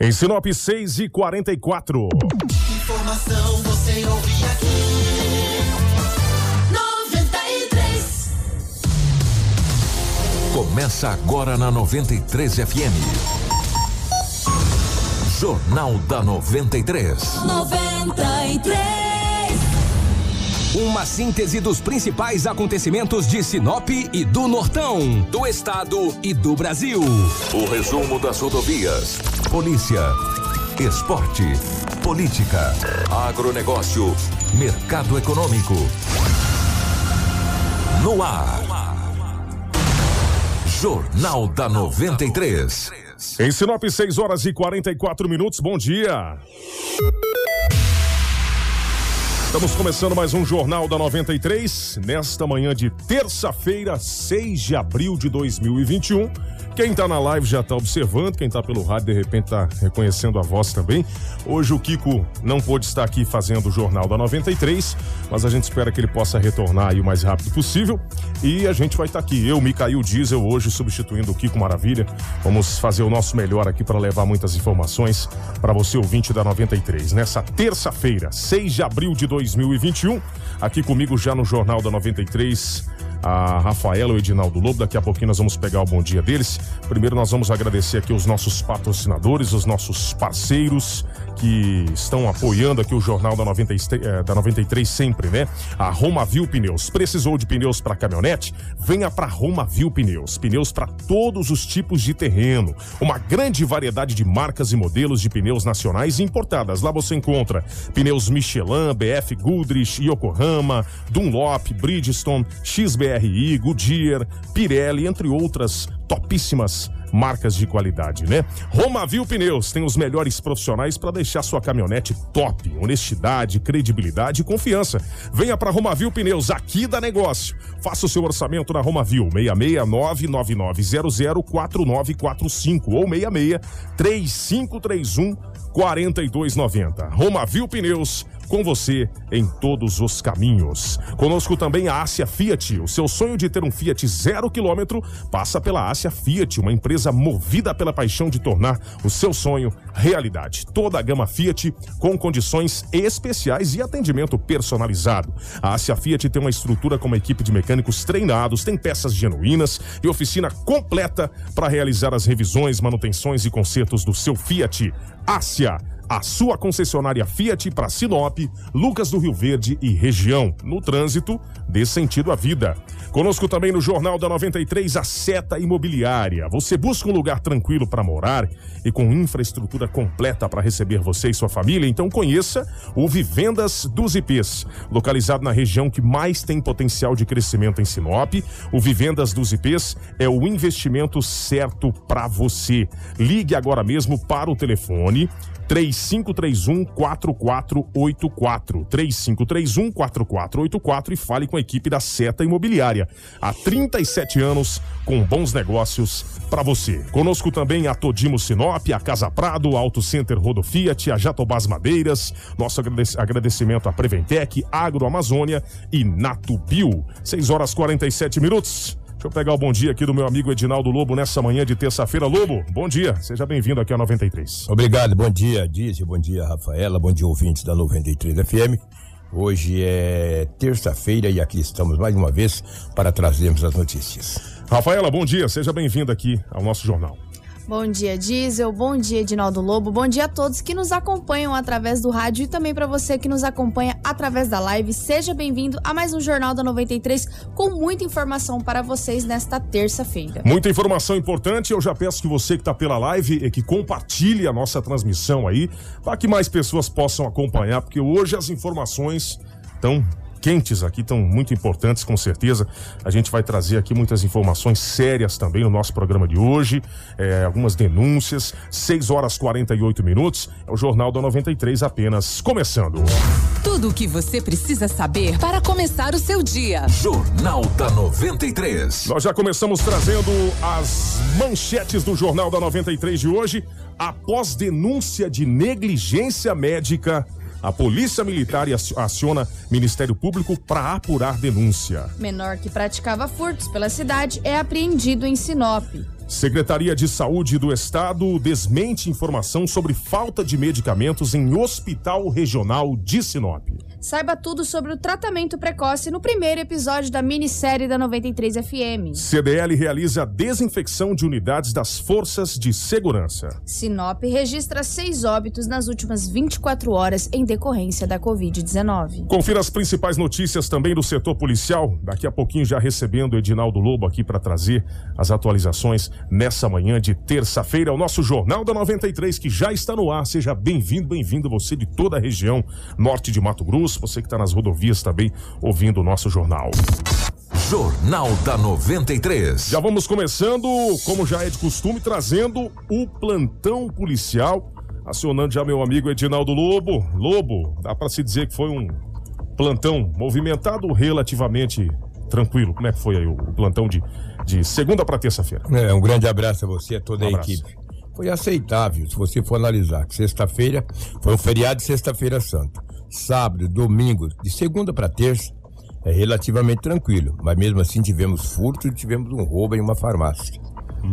Em Sinop 6 e 44. Informação você ouve aqui. 93. Começa agora na 93 FM. Jornal da 93. 93. Uma síntese dos principais acontecimentos de Sinop e do Nortão, do estado e do Brasil. O resumo das rodovias. Polícia. Esporte. Política. Agronegócio. Mercado econômico. No ar. Jornal da 93. Em Sinop 6 horas e 44 minutos. Bom dia. Estamos começando mais um Jornal da 93, nesta manhã de terça-feira, 6 de abril de 2021. Quem tá na live já tá observando, quem tá pelo rádio de repente tá reconhecendo a voz também. Hoje o Kiko não pôde estar aqui fazendo o Jornal da 93, mas a gente espera que ele possa retornar aí o mais rápido possível. E a gente vai estar aqui, eu, Micael Diesel, hoje substituindo o Kiko Maravilha. Vamos fazer o nosso melhor aqui para levar muitas informações para você ouvinte da 93. Nessa terça-feira, 6 de abril de 2021, aqui comigo já no Jornal da 93 a Rafaela e o Edinaldo Lobo. Daqui a pouquinho nós vamos pegar o bom dia deles. Primeiro nós vamos agradecer aqui os nossos patrocinadores, os nossos parceiros que estão apoiando aqui o Jornal da 93, eh, da 93 sempre, né? A Romavil Pneus. Precisou de pneus para caminhonete? Venha para Romavil Pneus. Pneus para todos os tipos de terreno. Uma grande variedade de marcas e modelos de pneus nacionais e importadas. Lá você encontra pneus Michelin, BF Goodrich, Yokohama, Dunlop, Bridgestone, XBRI, Goodyear, Pirelli, entre outras topíssimas marcas de qualidade, né? Romavil Pneus tem os melhores profissionais para deixar sua caminhonete top, honestidade, credibilidade e confiança. Venha para Romavil Pneus, aqui da negócio. Faça o seu orçamento na Romavil 66999004945 ou 66 3531 4290. Romavil Pneus com você em todos os caminhos. Conosco também a Ásia Fiat. O seu sonho de ter um Fiat zero quilômetro passa pela Ásia Fiat, uma empresa movida pela paixão de tornar o seu sonho realidade. Toda a gama Fiat com condições especiais e atendimento personalizado. A Ásia Fiat tem uma estrutura com uma equipe de mecânicos treinados, tem peças genuínas e oficina completa para realizar as revisões, manutenções e consertos do seu Fiat. Ásia a sua concessionária Fiat para Sinop, Lucas do Rio Verde e região. No trânsito, dê sentido à vida. Conosco também no Jornal da 93, a Seta Imobiliária. Você busca um lugar tranquilo para morar e com infraestrutura completa para receber você e sua família? Então conheça o Vivendas dos IPs. Localizado na região que mais tem potencial de crescimento em Sinop, o Vivendas dos IPs é o investimento certo para você. Ligue agora mesmo para o telefone 3531 4484. 3531 4484 e fale com a equipe da Seta Imobiliária. Há 37 anos com bons negócios para você. Conosco também a Todimo Sinop, a Casa Prado, Auto Center Rodo Fiat, a Jatobás Madeiras. Nosso agradecimento à Preventec, Agro Amazônia e Natubio. 6 horas 47 minutos. Deixa eu pegar o bom dia aqui do meu amigo Edinaldo Lobo nessa manhã de terça-feira. Lobo, bom dia. Seja bem-vindo aqui a 93. Obrigado, bom dia, Dizzy, bom dia, Rafaela, bom dia, ouvintes da 93 FM. Hoje é terça-feira e aqui estamos mais uma vez para trazermos as notícias. Rafaela, bom dia. Seja bem-vinda aqui ao nosso jornal. Bom dia, Diesel. Bom dia, Edinaldo Lobo. Bom dia a todos que nos acompanham através do rádio e também para você que nos acompanha através da live. Seja bem-vindo a mais um Jornal da 93 com muita informação para vocês nesta terça-feira. Muita informação importante. Eu já peço que você que está pela live e que compartilhe a nossa transmissão aí para que mais pessoas possam acompanhar, porque hoje as informações estão quentes aqui, estão muito importantes, com certeza. A gente vai trazer aqui muitas informações sérias também no nosso programa de hoje, é, algumas denúncias. 6 horas 48 minutos. É o Jornal da 93 apenas começando. Tudo o que você precisa saber para começar o seu dia. Jornal da 93. Nós já começamos trazendo as manchetes do Jornal da 93 de hoje. Após denúncia de negligência médica, a Polícia Militar aciona Ministério Público para apurar denúncia. Menor que praticava furtos pela cidade é apreendido em Sinop. Secretaria de Saúde do Estado desmente informação sobre falta de medicamentos em Hospital Regional de Sinop. Saiba tudo sobre o tratamento precoce no primeiro episódio da minissérie da 93 FM. CDL realiza a desinfecção de unidades das forças de segurança. Sinop registra seis óbitos nas últimas 24 horas em decorrência da Covid-19. Confira as principais notícias também do setor policial. Daqui a pouquinho já recebendo o Edinaldo Lobo aqui para trazer as atualizações nessa manhã de terça-feira. O nosso Jornal da 93 que já está no ar. Seja bem-vindo, bem-vindo você de toda a região norte de Mato Grosso, você que está nas rodovias também ouvindo o nosso jornal. Jornal da 93. Já vamos começando, como já é de costume, trazendo o plantão policial. Acionando já meu amigo Edinaldo Lobo. Lobo, dá para se dizer que foi um plantão movimentado relativamente tranquilo. Como é que foi aí o, plantão de, de segunda para terça-feira? É, um grande abraço a você e a toda Um a equipe. Foi aceitável, se você for analisar, que sexta-feira foi um feriado de sexta-feira santa. Sábado, domingo, de segunda para terça, é relativamente tranquilo. Mas mesmo assim tivemos furto e tivemos um roubo em uma farmácia.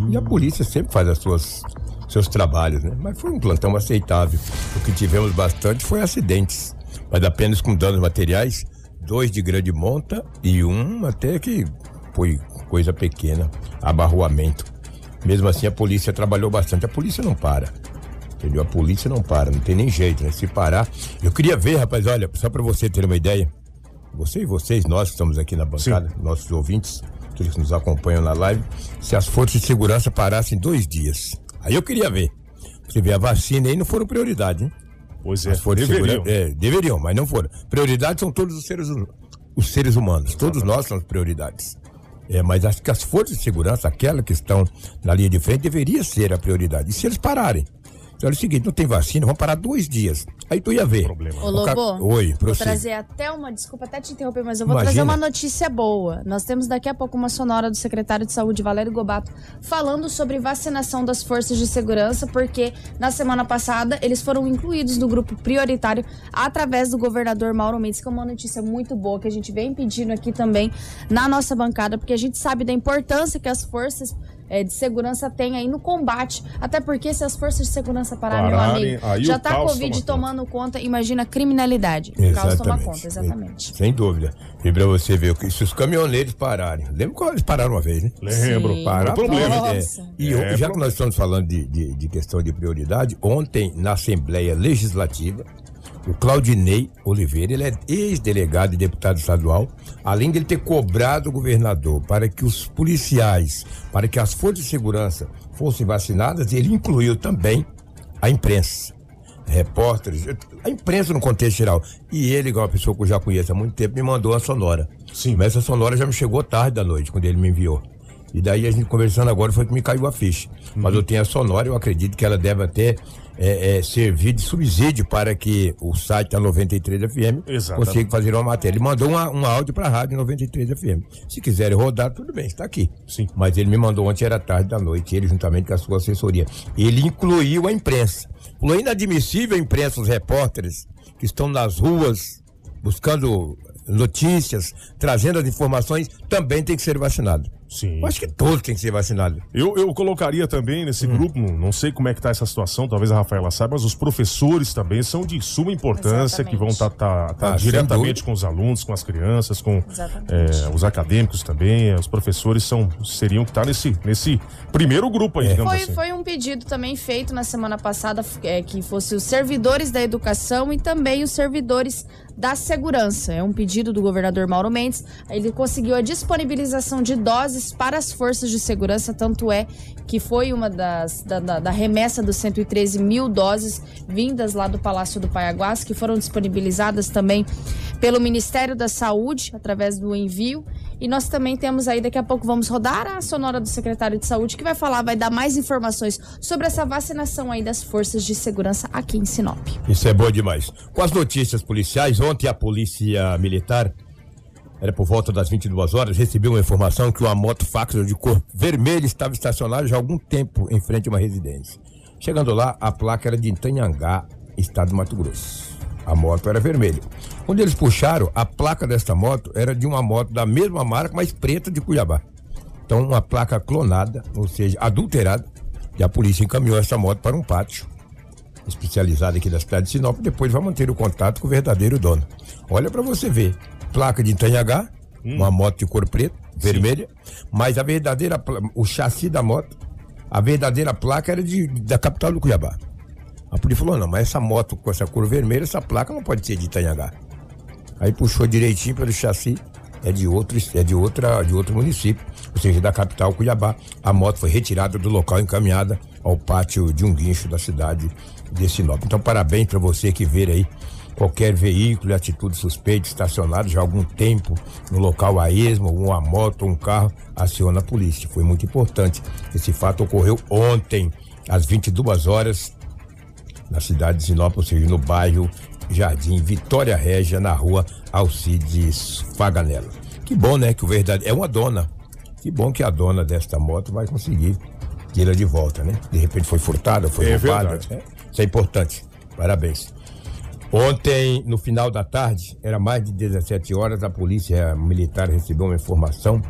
E a polícia sempre faz as suas seus trabalhos, né? Mas foi um plantão aceitável. O que tivemos bastante foi acidentes, mas apenas com danos materiais, dois de grande monta e um até que foi coisa pequena, abarroamento. Mesmo assim, a polícia trabalhou bastante. A polícia não para. Entendeu? A polícia não para, não tem nem jeito, né? Se parar. Eu queria ver, rapaz, olha, só pra você ter uma ideia. Você e vocês, nós que estamos aqui na bancada, nossos ouvintes, aqueles que nos acompanham na live, se as forças de segurança parassem dois dias. Aí eu queria ver. Você vê, a vacina aí não foram prioridade, hein? Pois é, As forças de deveriam. segurança- é, deveriam, mas não foram. Prioridade são todos os seres, os seres humanos. Todos nós somos prioridades. É, mas acho que as forças de segurança, aquelas que estão na linha de frente, deveria ser a prioridade. E se eles pararem? Olha o seguinte, não tem vacina, vamos parar dois dias. Aí tu ia ver. Problema. Ô, O ca- Lobo, Oi, vou prossiga. trazer até uma, desculpa até te interromper, mas eu vou Imagina. trazer uma notícia boa. Nós temos daqui a pouco uma sonora do secretário de Saúde, Valério Gobato, falando sobre vacinação das forças de segurança, porque na semana passada eles foram incluídos no grupo prioritário através do governador Mauro Mendes, que é uma notícia muito boa que a gente vem pedindo aqui também na nossa bancada, porque a gente sabe da importância que as forças eh, de segurança têm aí no combate. Até porque se as forças de segurança pararem, meu Pararem, amigo, aí já o tá caos Covid toma conta. tomando conta, imagina a criminalidade. O caos toma conta, exatamente. Sem dúvida. E pra você ver, que se os caminhoneiros pararem. Lembra quando eles pararam uma vez, né? Lembro. Sim. Parar, Foi problema. é. E É, já que nós estamos falando de, de- de questão de prioridade, ontem na Assembleia Legislativa, o Claudinei Oliveira, ele é ex-delegado e deputado estadual, além de ele ter cobrado o governador para que os policiais, para que as forças de segurança fossem vacinadas, ele incluiu também a imprensa. Repórteres, a imprensa no contexto geral. E ele, igual uma pessoa que eu já conheço há muito tempo, me mandou uma sonora. Sim. Mas essa sonora já me chegou tarde da noite, quando ele me enviou. E daí a gente conversando agora foi que me caiu a ficha. Mas Uhum. eu tenho a sonora, eu acredito que ela deve até é, é, servir de subsídio para que o site da 93 FM Exatamente. consiga fazer uma matéria. Ele mandou uma- um áudio para a Rádio 93 FM. Se quiserem rodar, tudo bem, está aqui. Sim. Mas ele me mandou ontem, era tarde da noite, ele juntamente com a sua assessoria. Ele incluiu a imprensa. Falou inadmissível a imprensa, os repórteres que estão nas ruas buscando notícias, trazendo as informações, também tem que ser vacinado. Sim. Eu acho que todos têm que ser vacinados. Eu, eu colocaria também Hum. nesse grupo, não- não sei como é que tá essa situação, talvez a Rafaela saiba, mas os professores também são de suma importância, Exatamente. que vão estar Ah, sem diretamente dúvida. com os alunos, com as crianças, com é, os acadêmicos também. Os professores são, seriam que estar nesse, nesse primeiro grupo aí, digamos Foi, assim. foi um pedido também feito na semana passada é, que fosse os servidores da educação e também os servidores da segurança. É um pedido do governador Mauro Mendes. Ele conseguiu a disponibilização de doses para as forças de segurança, tanto é que foi uma das da, da- da remessa dos 113 mil doses vindas lá do Palácio do Paiaguás, que foram disponibilizadas também pelo Ministério da Saúde através do envio. E nós também temos aí, daqui a pouco vamos rodar a sonora do secretário de saúde, que vai falar, vai dar mais informações sobre essa vacinação aí das forças de segurança aqui em Sinop. Isso é bom demais. Com as notícias policiais, ontem a polícia militar, era por volta das 22 horas, recebeu uma informação que uma moto Factor de cor vermelha estava estacionada já há algum tempo em frente a uma residência. Chegando lá, a placa era de Itanhangá, estado de Mato Grosso. A moto era vermelha. Quando eles puxaram, a placa desta moto era de uma moto da mesma marca, mas preta de Cuiabá. Então, uma placa clonada, ou seja, adulterada, e a polícia encaminhou essa moto para um pátio especializado aqui da cidade de Sinop. Depois vai manter o contato com o verdadeiro dono. Olha para você ver, placa de Itanhagá, uma moto de cor preta, vermelha, mas a verdadeira, o chassi da moto, a verdadeira placa era de, da capital do Cuiabá. A polícia falou, não, mas essa moto com essa cor vermelha, essa placa não pode ser de Itanhagá. Aí puxou direitinho pelo chassi, é de outro, é de outra, de outro município, ou seja, da capital Cuiabá. A moto foi retirada do local e encaminhada ao pátio de um guincho da cidade de Sinop. Então, parabéns para você que vê aí qualquer veículo e atitude suspeita estacionado já há algum tempo no local a esmo, uma moto ou um carro, aciona a polícia. Foi muito importante. Esse fato ocorreu ontem, às 22 horas, na cidade de Sinop, ou seja, no bairro Jardim Vitória Régia, na rua Alcides Faganella. Que bom, né? Que o verdade é uma dona. Que bom que a dona desta moto vai conseguir tê-la de volta, né? De repente foi furtada, foi É roubada. né? Isso é importante. Parabéns. Ontem, no final da tarde, era mais de 17 horas, a polícia militar recebeu uma informação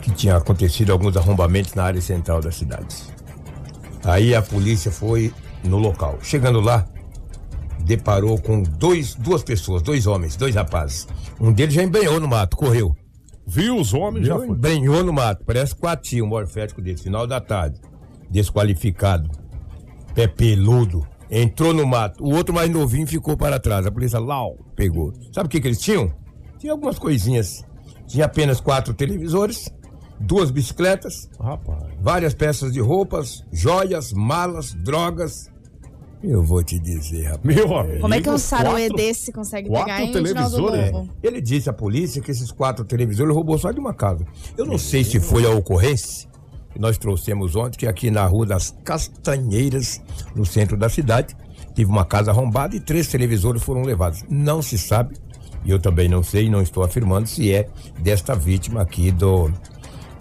que tinha acontecido alguns arrombamentos na área central da cidade. Aí a polícia foi no local. Chegando lá, deparou com dois, duas pessoas, dois homens, dois rapazes. Um deles já embrenhou no mato, correu. Viu os homens? Já Já foi. embrenhou no mato, parece quatinho, morfético dele, final da tarde. Desqualificado, pé peludo, entrou no mato. O outro mais novinho ficou para trás. A polícia ó, pegou. Sabe o que, que eles tinham? Tinha algumas coisinhas. Tinha apenas quatro televisores, duas bicicletas, Rapaz. várias peças de roupas, joias, malas, drogas. Eu vou te dizer, rapaz. Meu amigo. Como é que um saruê quatro- desse consegue quatro pegar, Edinaldo televisores, Lobo? Ele disse à polícia que esses quatro televisores ele roubou só de uma casa. Eu não sei se foi a ocorrência que nós trouxemos ontem, que aqui na Rua das Castanheiras, no centro da cidade, tive uma casa arrombada e três televisores foram levados. Não se sabe, e eu também não sei, não estou afirmando se é desta vítima aqui do.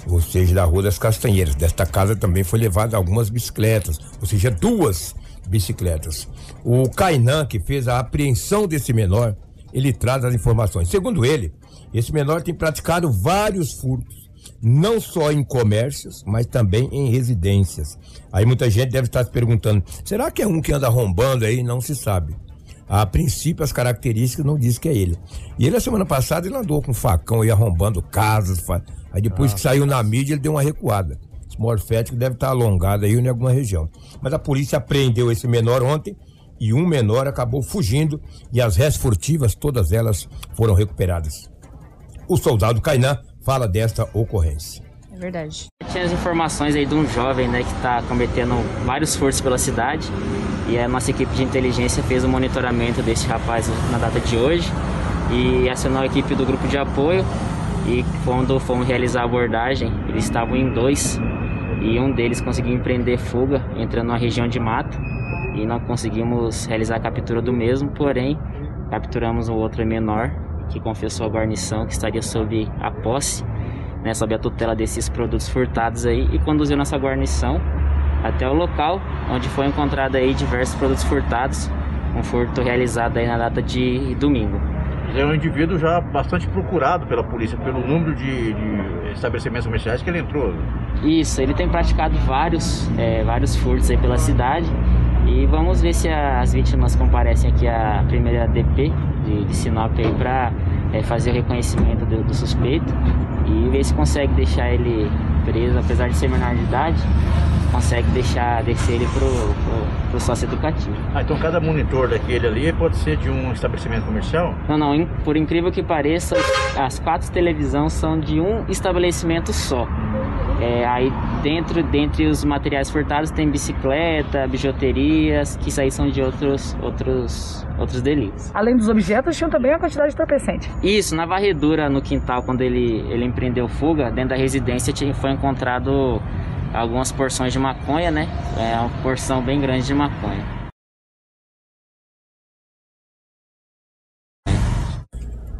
Ou seja, da Rua das Castanheiras. Desta casa também foi levada algumas bicicletas, ou seja, duas bicicletas. O Kainan, que fez a apreensão desse menor, ele traz as informações. Segundo ele, esse menor tem praticado vários furtos, não só em comércios, mas também em residências. Aí muita gente deve estar se perguntando: será que é um que anda arrombando aí? Não se sabe. A princípio, as características não diz que é ele. E ele, a semana passada, ele andou com facão aí arrombando casas. Aí depois que saiu na mídia, ele deu uma recuada. Esse morfético deve estar alongado aí em alguma região. Mas a polícia apreendeu esse menor ontem e um menor acabou fugindo e as réis furtivas, todas elas foram recuperadas. O soldado Kainan fala desta ocorrência. É verdade. Tinha as informações aí de um jovem, né, que está cometendo vários furtos pela cidade. E a nossa equipe de inteligência fez o monitoramento desse rapaz na data de hoje e acionou a equipe do grupo de apoio. E quando fomos realizar a abordagem, eles estavam em dois e um deles conseguiu empreender fuga, entrando numa região de mato. E não conseguimos realizar a captura do mesmo, porém, capturamos o outro menor que confessou a guarnição que estaria sob a posse né, sob a tutela desses produtos furtados aí e conduziu nossa guarnição até o local onde foi encontrado aí diversos produtos furtados, um furto realizado aí na data de domingo. É um indivíduo já bastante procurado pela polícia, pelo número de, de estabelecimentos comerciais que ele entrou. Isso, ele tem praticado vários, é, vários furtos aí pela cidade e vamos ver se a- as vítimas comparecem aqui à primeira DP de, de Sinop aí para fazer o reconhecimento do, do suspeito e ver se consegue deixar ele preso, apesar de ser menor de idade, consegue deixar descer ele pro, pro, pro sócio educativo. Ah, então cada monitor daquele ali pode ser de um estabelecimento comercial? Não, não, in- por incrível que pareça, as quatro televisões são de um estabelecimento só. É, aí dentro, dentre os materiais furtados tem bicicleta, bijuterias, que isso aí são de outros, outros, outros delitos. Além dos objetos, tinham também a quantidade de entorpecente. Isso, na varredura no quintal, quando ele, ele empreendeu fuga, dentro da residência tinha, foi encontrado algumas porções de maconha, né? É uma porção bem grande de maconha.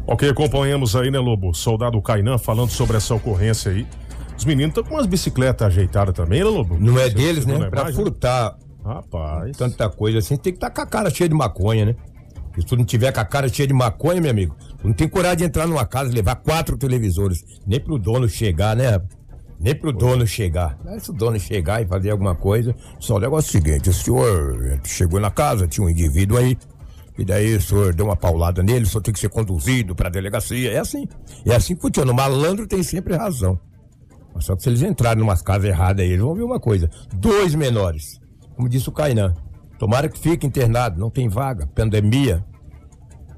Ok, acompanhamos aí, né, Lobo? Soldado Kainan falando sobre essa ocorrência aí. Os meninos estão com umas bicicletas ajeitadas também, né, Lobo? Não é deles, né? na Pra imagem? furtar Rapaz. tanta coisa assim, tem que estar com a cara cheia de maconha, né? Se tu não tiver com a cara cheia de maconha, meu amigo, tu não tem coragem de entrar numa casa e levar quatro televisores. Nem pro dono chegar, né? Nem pro dono chegar. Se o dono chegar e fazer alguma coisa, só o negócio é o seguinte, o senhor chegou na casa, tinha um indivíduo aí, e daí o senhor deu uma paulada nele, só tem que ser conduzido pra delegacia. É assim. É assim que funciona. O malandro tem sempre razão. Só que se eles entrarem numa casa errada aí, eles vão ver uma coisa. Dois menores. Como disse o Cainan. Tomara que fique internado, não tem vaga. Pandemia.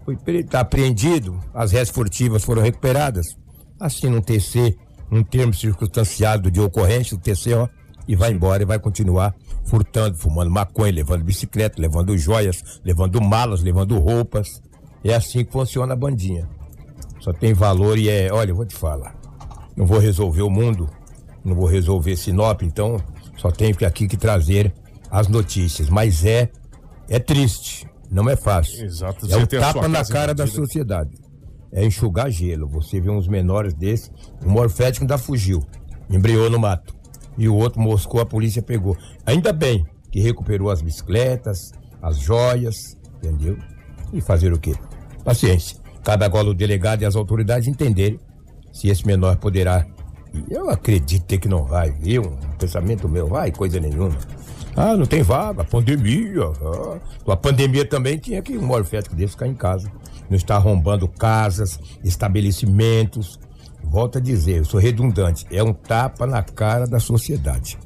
Foi tá apreendido, as réis furtivas foram recuperadas. Assina um TC, um termo circunstanciado de ocorrência, o TC, ó, e vai embora e vai continuar furtando, fumando maconha, levando bicicleta, levando joias, levando malas, levando roupas. É assim que funciona a bandinha. Só tem valor e é, olha, eu vou te falar. Não vou resolver o mundo, não vou resolver Sinop, então só tenho aqui que trazer as notícias. Mas é, é triste, não é fácil. Exato, É um tapa na cara da sociedade. É enxugar gelo. Você vê uns menores desses, um morfético ainda fugiu, embriou no mato. E o outro moscou, a polícia pegou. Ainda bem que recuperou as bicicletas, as joias, entendeu? E fazer o quê? Paciência. Cabe agora o delegado e as autoridades entenderem se esse menor poderá. Eu acredito que não vai, viu? Um pensamento meu, vai, coisa nenhuma. Ah, não tem vaga, pandemia. Ah. A pandemia também tinha que um morfético desse ficar em casa. Não está arrombando casas, estabelecimentos. Volto a dizer, eu sou redundante, é um tapa na cara da sociedade.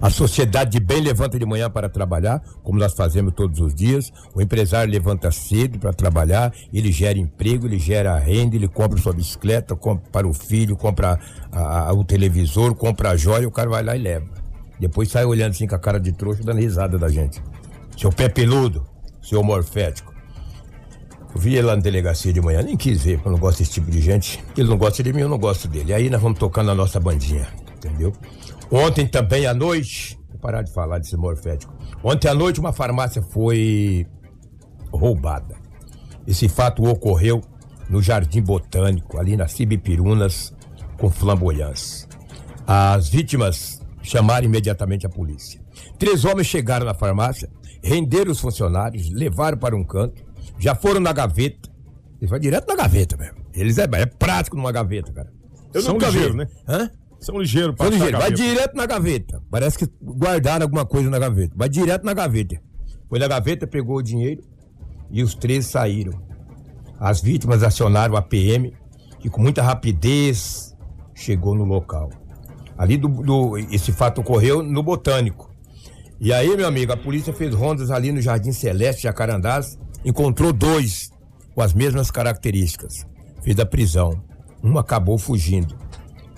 A sociedade de bem levanta de manhã para trabalhar, como nós fazemos todos os dias. O empresário levanta cedo para trabalhar, ele gera emprego, ele gera renda, ele compra sua bicicleta, compra para o filho, compra a- a- o televisor, compra a joia, o cara vai lá e leva. Depois sai olhando assim com a cara de trouxa, dando risada da gente. Seu pé peludo, seu morfético. Eu vi ele lá na delegacia de manhã, nem quis ver, porque eu não gosto desse tipo de gente. Ele não gosta de mim, eu não gosto dele. Aí nós vamos tocando a nossa bandinha, entendeu? Ontem também à noite, vou parar de falar desse morfético. Ontem à noite uma farmácia foi roubada. Esse fato ocorreu no Jardim Botânico, ali na Cibipirunas, com flamboyância. As vítimas chamaram imediatamente a polícia. Três homens chegaram na farmácia, renderam os funcionários, levaram para um canto, já foram na gaveta. Eles vão direto na gaveta mesmo. Eles é, é prático numa gaveta, cara. Eu São nunca vi. ligeiros, né? Hã? São ligeiros São ligeiros. Vai direto na gaveta. Parece que guardaram alguma coisa na gaveta. Vai direto na gaveta. Foi na gaveta, pegou o dinheiro e os três saíram. As vítimas acionaram a PM, que com muita rapidez chegou no local. Ali do, do- esse fato ocorreu no Botânico. E aí, meu amigo, a polícia fez rondas ali no Jardim Celeste, Jacarandás, encontrou dois com as mesmas características. Fez a prisão. Um acabou fugindo.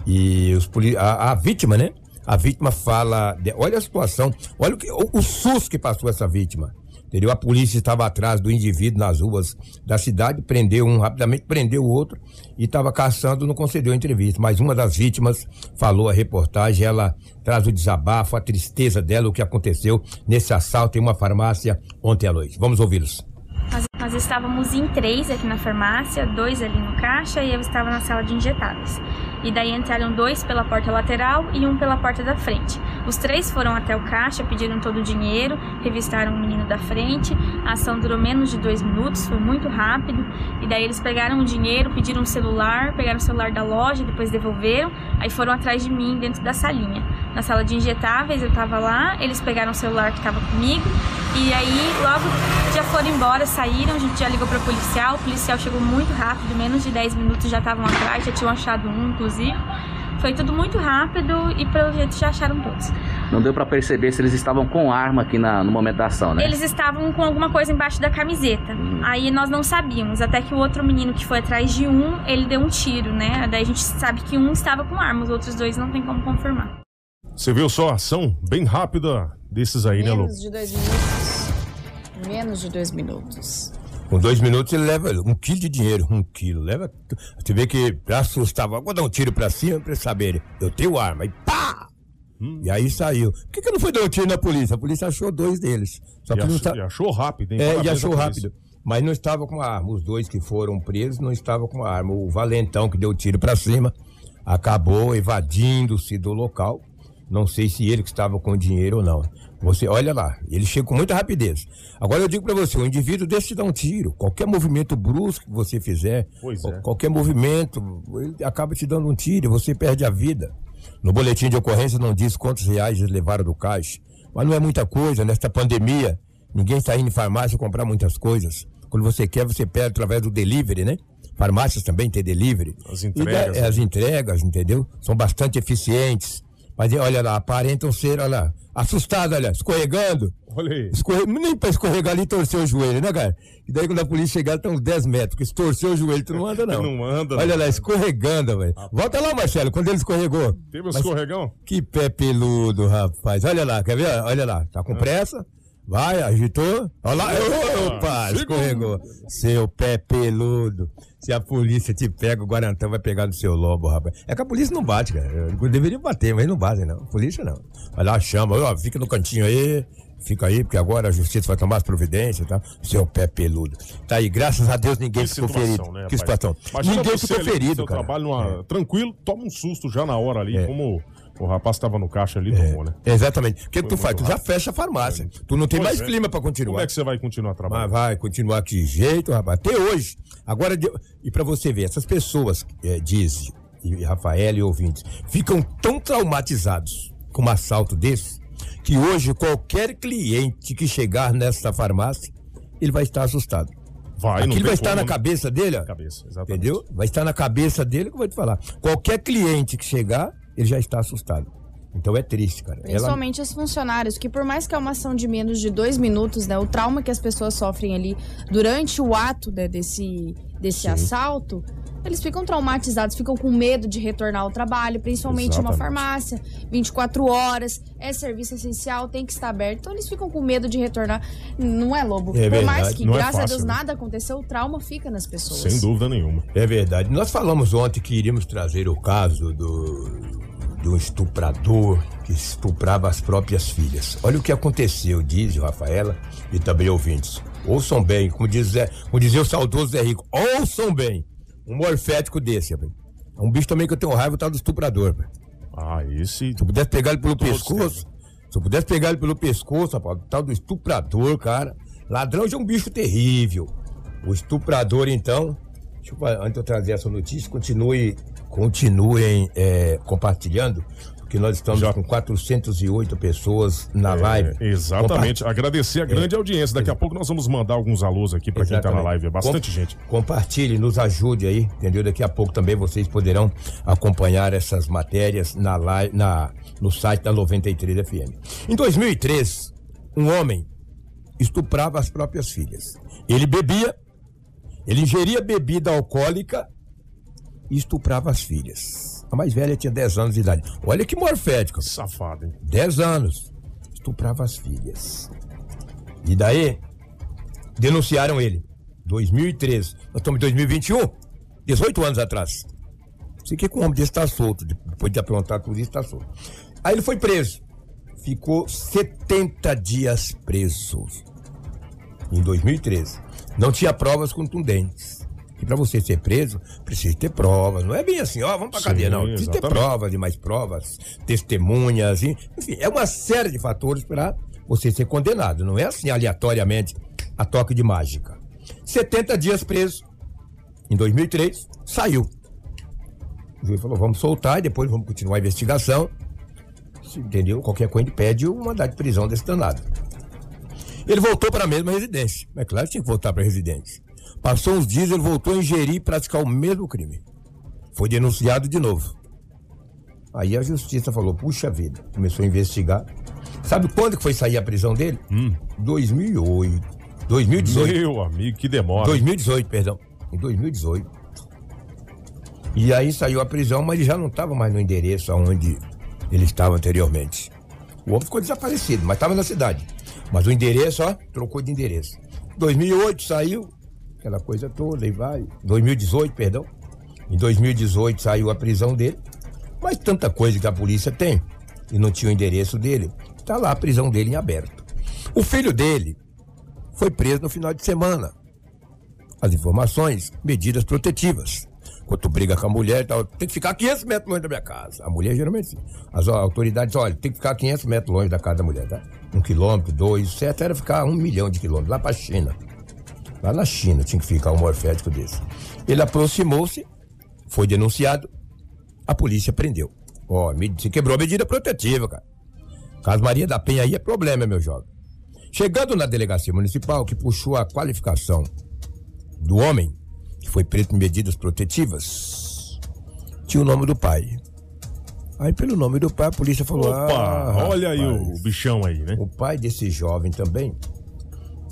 E os poli- a, a vítima, né? A vítima fala. de- olha a situação, olha o, que, o, o susto que passou essa vítima. Entendeu? A polícia estava atrás do indivíduo nas ruas da cidade, prendeu um rapidamente, prendeu o outro e estava caçando, não concedeu entrevista. Mas uma das vítimas falou a reportagem, ela traz o desabafo, a tristeza dela, o que aconteceu nesse assalto em uma farmácia ontem à noite. Vamos ouvi-los. Nós, nós estávamos em três aqui na farmácia, dois ali no caixa e eu estava na sala de injetáveis. E daí entraram dois pela porta lateral e um pela porta da frente. Os três foram até o caixa, pediram todo o dinheiro, revistaram o menino da frente. A ação durou menos de dois minutos, foi muito rápido. E daí eles pegaram o dinheiro, pediram um celular, pegaram o celular da loja, depois devolveram. Aí foram atrás de mim dentro da salinha. Na sala de injetáveis eu tava lá, eles pegaram o celular que tava comigo. E aí logo já foram embora, saíram, a gente já ligou para policial, o policial chegou muito rápido, menos de 10 minutos já estavam atrás, já tinham achado um, inclusive. Foi tudo muito rápido e pelo jeito já acharam todos. Não deu pra perceber se eles estavam com arma aqui na- no momento da ação, né? Eles estavam com alguma coisa embaixo da camiseta. Aí nós não sabíamos, até que o outro menino que foi atrás de um, ele deu um tiro, né? Daí a gente sabe que um estava com arma, os outros dois não tem como confirmar. Você viu só a ação bem rápida desses aí, né, Lu? Menos de dois minutos. Menos de dois minutos. Com dois minutos ele leva um quilo de dinheiro. Um quilo. Leva. Você vê que assustava. Vou dar um tiro pra cima pra eles saberem. Eu tenho arma. E pá! Hum. E aí saiu. Por que, que não foi dar um tiro na polícia? A polícia achou dois deles. Só E achou- tá- e achou rápido, hein? É, e achou rápido. Mas não estava com a arma. Os dois que foram presos não estavam com a arma. O valentão que deu tiro pra cima acabou evadindo-se do local. Não sei se ele que estava com dinheiro ou não. Você olha lá, ele chega com muita rapidez. Agora eu digo para você, o indivíduo deixa te dar um tiro. Qualquer movimento brusco que você fizer, é. qualquer movimento, ele acaba te dando um tiro e você perde a vida. No boletim de ocorrência não diz quantos reais eles levaram do caixa, mas não é muita coisa nesta pandemia. Ninguém está indo em farmácia comprar muitas coisas. Quando você quer, você pede através do delivery, né? Farmácias também tem delivery. As entregas, da- né? as entregas, entendeu? São bastante eficientes. Mas olha lá, aparentam ser, olha lá, assustados, olha, escorregando. Olha aí. Escorre... Nem pra escorregar ali torceu o joelho, né, cara? E daí quando a polícia chegar, tá uns 10 metros, porque se torceu o joelho, tu não anda, não. Não anda, Olha não. lá, escorregando, velho. Volta lá, Marcelo, quando ele escorregou. Teve um Mas escorregão? Que pé peludo, rapaz. Olha lá, quer ver? Olha lá, tá com pressa? Vai, agitou. Olha lá, opa, escorregou. Seu pé peludo. Se a polícia te pega, o Guarantã vai pegar no seu lobo, rapaz. É que a polícia não bate, cara. Eu deveria bater, mas não batem, não. Polícia não. Vai lá, chama, ó, fica no cantinho aí. Fica aí, porque agora a justiça vai tomar as providências, tá? Seu pé peludo. Tá aí, graças a Deus ninguém Que ficou ferido. né, que situação. Imagina ninguém ficou ferido, cara. trabalho numa- tranquilo, toma um susto já na hora ali, É. como o rapaz estava no caixa ali, tomou, né? Exatamente. O que, que tu faz? Tu já fecha a farmácia. Tu não tem Pois mais é. clima pra continuar. Como é que você vai continuar Mas trabalhando? vai continuar que jeito, rapaz. Até hoje. Agora, de- e pra você ver, essas pessoas, é, diz e Rafael e ouvintes, ficam tão traumatizados com um assalto desse, que hoje qualquer cliente que chegar nessa farmácia, ele vai estar assustado. Vai, Aquilo vai estar como, na né? cabeça dele, ó. Cabeça, exatamente. Entendeu? Vai estar na cabeça dele que eu vou te falar. Qualquer cliente que chegar, ele já está assustado. Então é triste, cara. Ela- Principalmente os funcionários, que por mais que é uma ação de menos de dois minutos, né? O trauma que as pessoas sofrem ali durante o ato né, desse, desse assalto, eles ficam traumatizados, ficam com medo de retornar ao trabalho, principalmente uma Exatamente. farmácia, 24 horas, é serviço essencial, tem que estar aberto. Então eles ficam com medo de retornar. Não é, Lobo? É por mais verdade, que, não é graças a fácil, Deus, né? nada aconteceu, o trauma fica nas pessoas. Sem dúvida nenhuma. É verdade. Nós falamos ontem que iríamos trazer o caso do, do estuprador que estuprava as próprias filhas. Olha o que aconteceu, diz Rafaela e também ouvintes. Ouçam bem, como, diz, como dizia o saudoso Zé Rico, ouçam bem. Um morfético desse. É um bicho também que eu tenho raiva, o tal do estuprador. Ah, esse. Se eu pudesse pegar ele pelo pescoço, se eu pudesse pegar ele pelo pescoço, rapaz, o tal do estuprador, cara. Ladrão já é um bicho terrível. O estuprador, então. Deixa eu, antes de eu trazer essa notícia, continue, continuem é, compartilhando, porque nós estamos Já. com 408 pessoas na live. É, exatamente. Agradecer a grande audiência. Daqui a pouco nós vamos mandar alguns alôs aqui pra quem tá na live. É bastante Com- gente. Compartilhe, nos ajude aí, entendeu? Daqui a pouco também vocês poderão acompanhar essas matérias na live, na, no site da 93 FM. Em 2003, um homem estuprava as próprias filhas. Ele bebia, ele ingeria bebida alcoólica e estuprava as filhas. A mais velha tinha 10 anos de idade. Olha que morfético. Safado, hein? 10 anos. Estuprava as filhas. E daí, denunciaram ele. 2013. Nós estamos em 2021. 18 anos atrás. Sei que com um homem desse está solto. Depois de aprontar tudo isso, está solto. Aí ele foi preso. Ficou 70 dias preso. Em 2013. Não tinha provas contundentes. E para você ser preso, precisa ter provas. Não é bem assim, ó, vamos Sim, cadeia, não. Precisa ter exatamente. provas e mais provas, testemunhas, enfim, é uma série de fatores para você ser condenado. Não é assim aleatoriamente, a toque de mágica. 70 dias preso. Em 2003, saiu. O juiz falou: vamos soltar e depois vamos continuar a investigação. Entendeu? Qualquer coisa ele pede um mandado de prisão desse danado. Ele voltou para a mesma residência. É claro que tinha que voltar para a residência. Passou uns dias, ele voltou a ingerir e praticar o mesmo crime. Foi denunciado de novo. Aí a justiça falou: puxa vida, começou a investigar. Sabe quando que foi sair a prisão dele? 2008. 2018. Meu amigo, que demora. 2018, perdão. Em 2018. E aí saiu a prisão, mas ele já não estava mais no endereço onde ele estava anteriormente. O homem ficou desaparecido, mas estava na cidade. Mas o endereço, ó, trocou de endereço. 2008 saiu, aquela coisa toda, e vai. 2018, perdão. Em 2018 saiu a prisão dele. Mas tanta coisa que a polícia tem e não tinha o endereço dele, está lá a prisão dele em aberto. O filho dele foi preso no final de semana. As informações, medidas protetivas. quando tu briga com a mulher tal, tem que ficar 500 metros longe da minha casa. A mulher geralmente, as autoridades, olha, tem que ficar 500 metros longe da casa da mulher, tá? Um quilômetro, dois, certo era ficar um milhão de quilômetros, lá pra China. Lá na China tinha que ficar um morfético desse. Ele aproximou-se, foi denunciado, a polícia prendeu. Ó, me- se quebrou a medida protetiva, cara. Caso Maria da Penha aí é problema, meu jovem. Chegando na delegacia municipal, que puxou a qualificação do homem, que foi preso em medidas protetivas, tinha o nome do pai. Aí, pelo nome do pai, a polícia falou: Opa, "Ah, olha aí rapaz, o bichão aí, né? O pai desse jovem também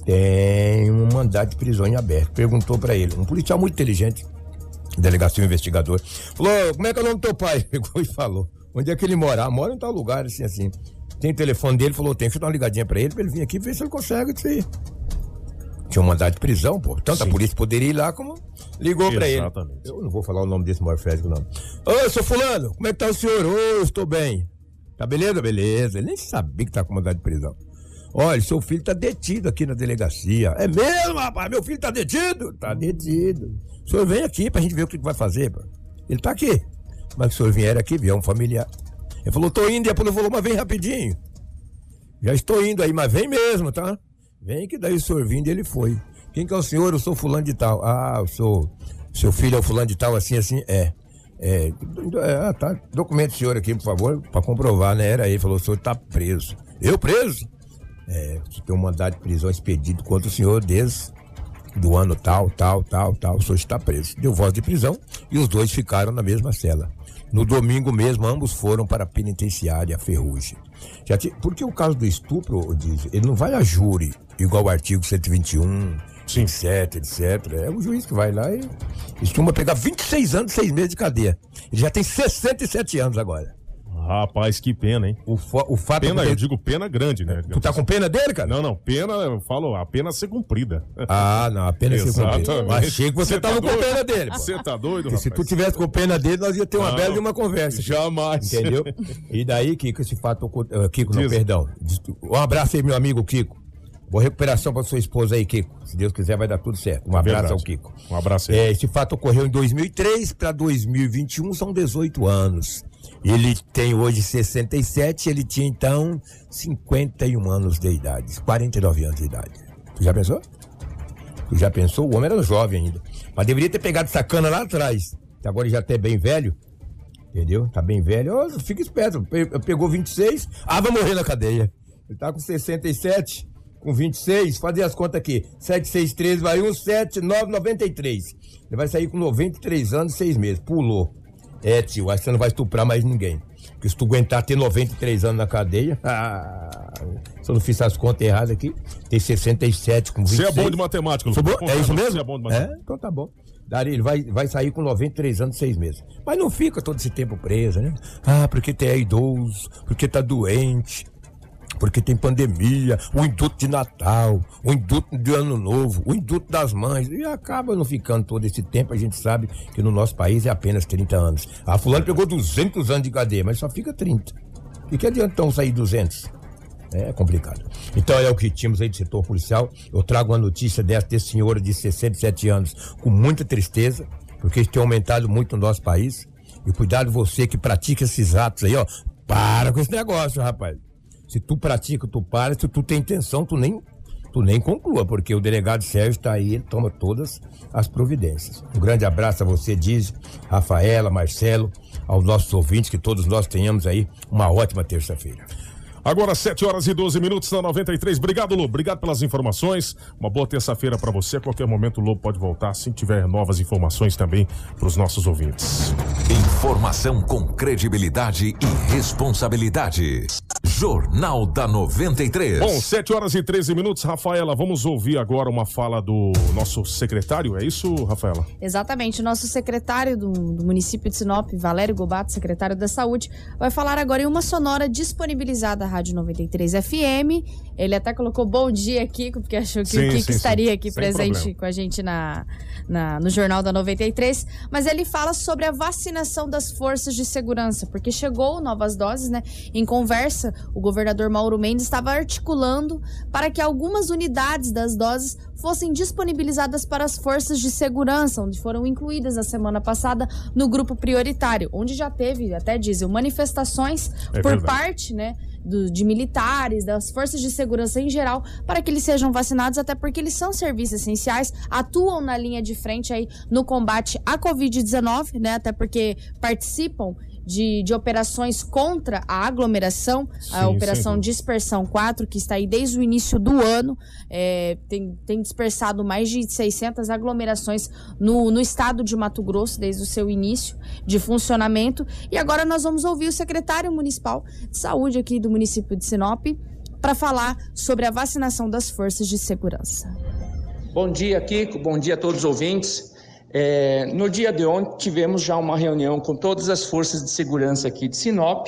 tem um mandado de prisão em aberto. Perguntou pra ele, um policial muito inteligente, delegacia investigador, falou: como é que é o nome do teu pai? Pegou e falou: onde é que ele mora? Ah, mora em tal lugar, assim, assim. Tem o telefone dele, falou: tem, deixa eu dar uma ligadinha pra ele, pra ele vir aqui ver se ele consegue isso aí. Tinha um mandado de prisão, pô. Tanto a polícia poderia ir lá como ligou pra ele. Eu não vou falar o nome desse morfético, não. Ô, seu fulano, como é que tá o senhor? Ô, eu estou bem. Tá beleza? Beleza. Ele nem sabia que tá com mandado de prisão. Olha, seu filho tá detido aqui na delegacia. É mesmo, rapaz? Meu filho tá detido? Tá detido. O senhor vem aqui pra gente ver o que vai fazer, pô. Ele tá aqui. Mas o senhor vier aqui, vier um familiar. Ele falou, tô indo, e a polícia falou, mas vem rapidinho. Já estou indo aí, mas vem mesmo, tá? Vem que daí o senhor vindo ele foi. Quem que é o senhor? Eu sou fulano de tal. Ah, o seu, seu filho é o fulano de tal, assim, assim? É. É, é, ah, tá. Documento do senhor aqui, por favor, pra comprovar, né? Era ele, falou, o senhor tá preso. Eu preso? É, você tem um mandado de prisão expedido contra o senhor desde do ano tal, tal, tal, tal. O senhor está preso. Deu voz de prisão e os dois ficaram na mesma cela. No domingo mesmo, ambos foram para a penitenciária Ferrugem. Já porque o caso do estupro, diz, ele não vai a júri, igual o artigo 121, 27, etc. É o juiz que vai lá e costuma pegar 26 anos, 6 meses de cadeia. Ele já tem 67 anos agora. Rapaz, que pena, hein? O, o fato Pena, é eu digo pena grande, né? Tu tá com pena dele, cara? Não, não, pena, eu falo, a pena ser cumprida. Ah, não, a pena ser cumprida. Achei que você Cê tá tava com doido? pena dele. Você tá doido, Porque se rapaz? tu tivesse com pena dele, nós ia ter uma Não, bela de uma conversa. Jamais. Entendeu? E daí, Kiko, esse fato ocorreu. eh, Kiko, não, Diz. perdão. Diz- Um abraço aí, meu amigo Kiko. Boa recuperação pra sua esposa aí, Kiko. Se Deus quiser, vai dar tudo certo. Um abraço Verdade. ao Kiko. Um abraço aí. É, esse fato ocorreu em 2003 para 2021, são 18 anos. Ele tem hoje 67, ele tinha então 51 anos de idade, 49 anos de idade. Tu já pensou? Tu já pensou? O homem era jovem ainda. Mas deveria ter pegado essa cana lá atrás. Agora já tá bem velho. Entendeu? Tá bem velho. Ô, fica esperto. Pe- Pegou 26, ah, vai morrer na cadeia. Ele tá com 67, com 26, fazer as contas aqui. 7, 6, 13, vai 1, 7, 9, 93. Ele vai sair com 93 anos e 6 meses. Pulou. É, tio, acho que você não vai estuprar mais ninguém. Porque se tu aguentar ter 93 anos na cadeia, ah, se eu não fiz as contas erradas aqui, tem 67 com 26. Você é bom de matemática, Sou Lucas. bom? É isso mesmo? Você é bom de É, matemática. então tá bom. Ele vai, vai sair com 93 anos e 6 meses. Mas não fica todo esse tempo preso, né? Ah, porque tem é idoso, porque tá doente, porque tem pandemia, o induto de Natal, o induto de Ano Novo, o induto das mães. E acaba não ficando todo esse tempo. A gente sabe que no nosso país é apenas 30 anos. Ah, fulano pegou 200 anos de cadeia, mas só fica 30. E que adianta sair 200? É complicado. Então é o que tínhamos aí do setor policial. Eu trago uma notícia dessa desse senhor de 67 anos com muita tristeza, porque isso tem aumentado muito no nosso país. E cuidado você que pratica esses atos aí, ó. Para com esse negócio, rapaz. Se tu pratica, tu para. Se tu tem intenção, tu nem, tu nem conclua, porque o delegado Sérgio está aí, ele toma todas as providências. Um grande abraço a você, Diz, Rafaela, Marcelo, aos nossos ouvintes, que todos nós tenhamos aí uma ótima terça-feira. Agora, 7 horas e 12 minutos na 93. Obrigado, Lobo. Obrigado pelas informações. Uma boa terça-feira para você. A qualquer momento o Lobo pode voltar, se tiver novas informações também para os nossos ouvintes. Informação com credibilidade e responsabilidade. Jornal da 93. Bom, 7 horas e 13 minutos. Rafaela, vamos ouvir agora uma fala do nosso secretário. É isso, Rafaela? Exatamente. O nosso secretário do, do município de Sinop, Valério Gobato, secretário da Saúde, vai falar agora em uma sonora disponibilizada Rádio 93 FM. Ele até colocou bom dia, Kiko, porque achou que Sim, o Kiko sim, estaria aqui Sem presente problema. com a gente na, na- no Jornal da 93. Mas ele fala sobre a vacinação das forças de segurança, porque chegou novas doses, né? Em conversa conversa, o governador Mauro Mendes estava articulando para que algumas unidades das doses fossem disponibilizadas para as forças de segurança, onde foram incluídas na semana passada no grupo prioritário, onde já teve, até dizem, manifestações É por verdade. parte, né? Do- de militares, das forças de segurança em geral, para que eles sejam vacinados, até porque eles são serviços essenciais, atuam na linha de frente aí no combate à Covid-19, né? Até porque participam de, de operações contra a aglomeração, Sim, a Operação dúvida. Dispersão 4, que está aí desde o início do ano, é, tem, tem dispersado mais de 600 aglomerações no, no estado de Mato Grosso, desde o seu início de funcionamento. E agora nós vamos ouvir o secretário municipal de saúde aqui do município de Sinop para falar sobre a vacinação das forças de segurança. Bom dia, Kiko. Bom dia a todos os ouvintes. É, no dia de ontem, tivemos já uma reunião com todas as forças de segurança aqui de Sinop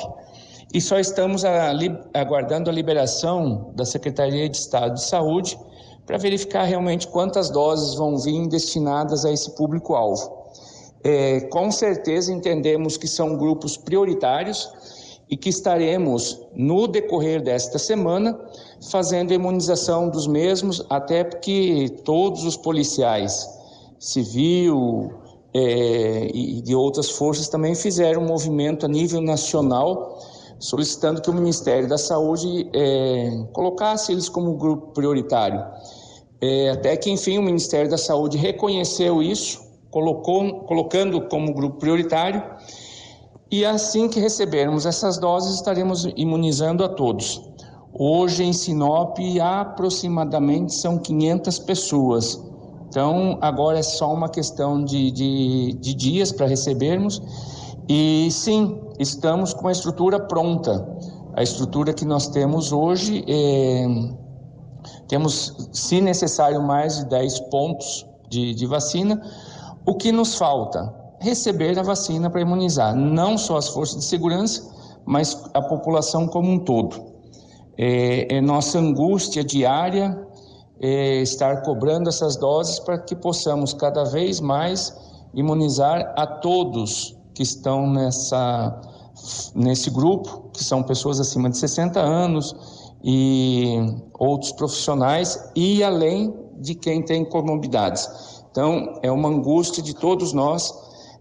e só estamos a aguardando a liberação da Secretaria de Estado de Saúde para verificar realmente quantas doses vão vir destinadas a esse público-alvo. É, com certeza entendemos que são grupos prioritários e que estaremos, no decorrer desta semana, fazendo a imunização dos mesmos, até porque todos os policiais, civil é, e de outras forças também fizeram um movimento a nível nacional solicitando que o Ministério da Saúde é, colocasse eles como grupo prioritário. É, até que, enfim, o Ministério da Saúde reconheceu isso, colocou, colocando como grupo prioritário, e assim que recebermos essas doses, estaremos imunizando a todos. Hoje, em Sinop, aproximadamente são 500 pessoas. Então, agora é só uma questão de, de, de dias para recebermos. E sim, estamos com a estrutura pronta. A estrutura que nós temos hoje é, temos, se necessário, mais de 10 pontos de, de vacina. O que nos falta? Receber a vacina para imunizar, não só as forças de segurança, mas a população como um todo. É, é nossa angústia diária estar cobrando essas doses para que possamos cada vez mais imunizar a todos que estão nessa, nesse grupo, que são pessoas acima de 60 anos e outros profissionais, e além de quem tem comorbidades. Então, é uma angústia de todos nós,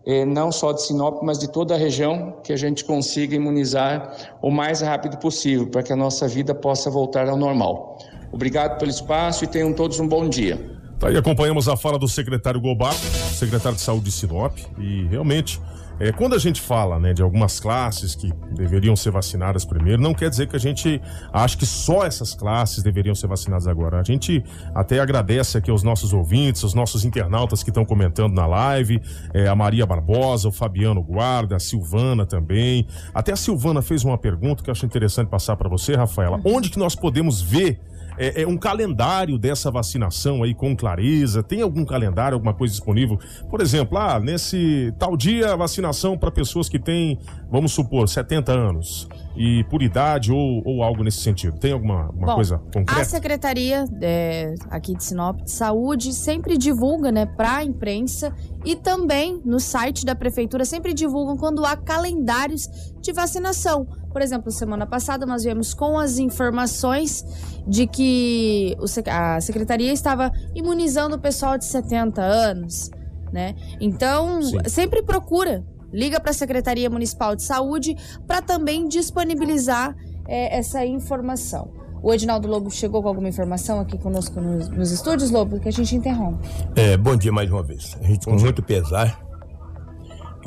eh, não só de Sinop, mas de toda a região, que a gente consiga imunizar o mais rápido possível, para que a nossa vida possa voltar ao normal. Obrigado pelo espaço e tenham todos um bom dia. Tá aí, acompanhamos a fala do secretário Gobar, secretário de saúde de Sinop, e realmente, é, quando a gente fala né, de algumas classes que deveriam ser vacinadas primeiro, não quer dizer que a gente acha que só essas classes deveriam ser vacinadas agora. A gente até agradece aqui aos nossos ouvintes, aos nossos internautas que estão comentando na live, é, a Maria Barbosa, o Fabiano Guarda, a Silvana também. Até a Silvana fez uma pergunta que eu acho interessante passar para você, Rafaela. Onde que nós podemos ver é, é um calendário dessa vacinação aí com clareza? Tem algum calendário, alguma coisa disponível? Por exemplo, ah, nesse tal dia, vacinação para pessoas que têm, vamos supor, 70 anos e por idade ou, ou algo nesse sentido. Tem alguma, alguma Bom, coisa A concreta? Secretaria é, aqui de Sinop de Saúde sempre divulga, né, para a imprensa e também no site da prefeitura sempre divulgam quando há calendários de vacinação. Por exemplo, semana passada nós viemos com as informações de que a secretaria estava imunizando o pessoal de 70 anos, né? Então, sempre procura, liga para a Secretaria Municipal de Saúde para também disponibilizar é, essa informação. O Edinaldo Lobo chegou com alguma informação aqui conosco nos, nos estúdios, Lobo, que a gente interrompe. É, bom dia mais uma vez. A gente, com muito pesar,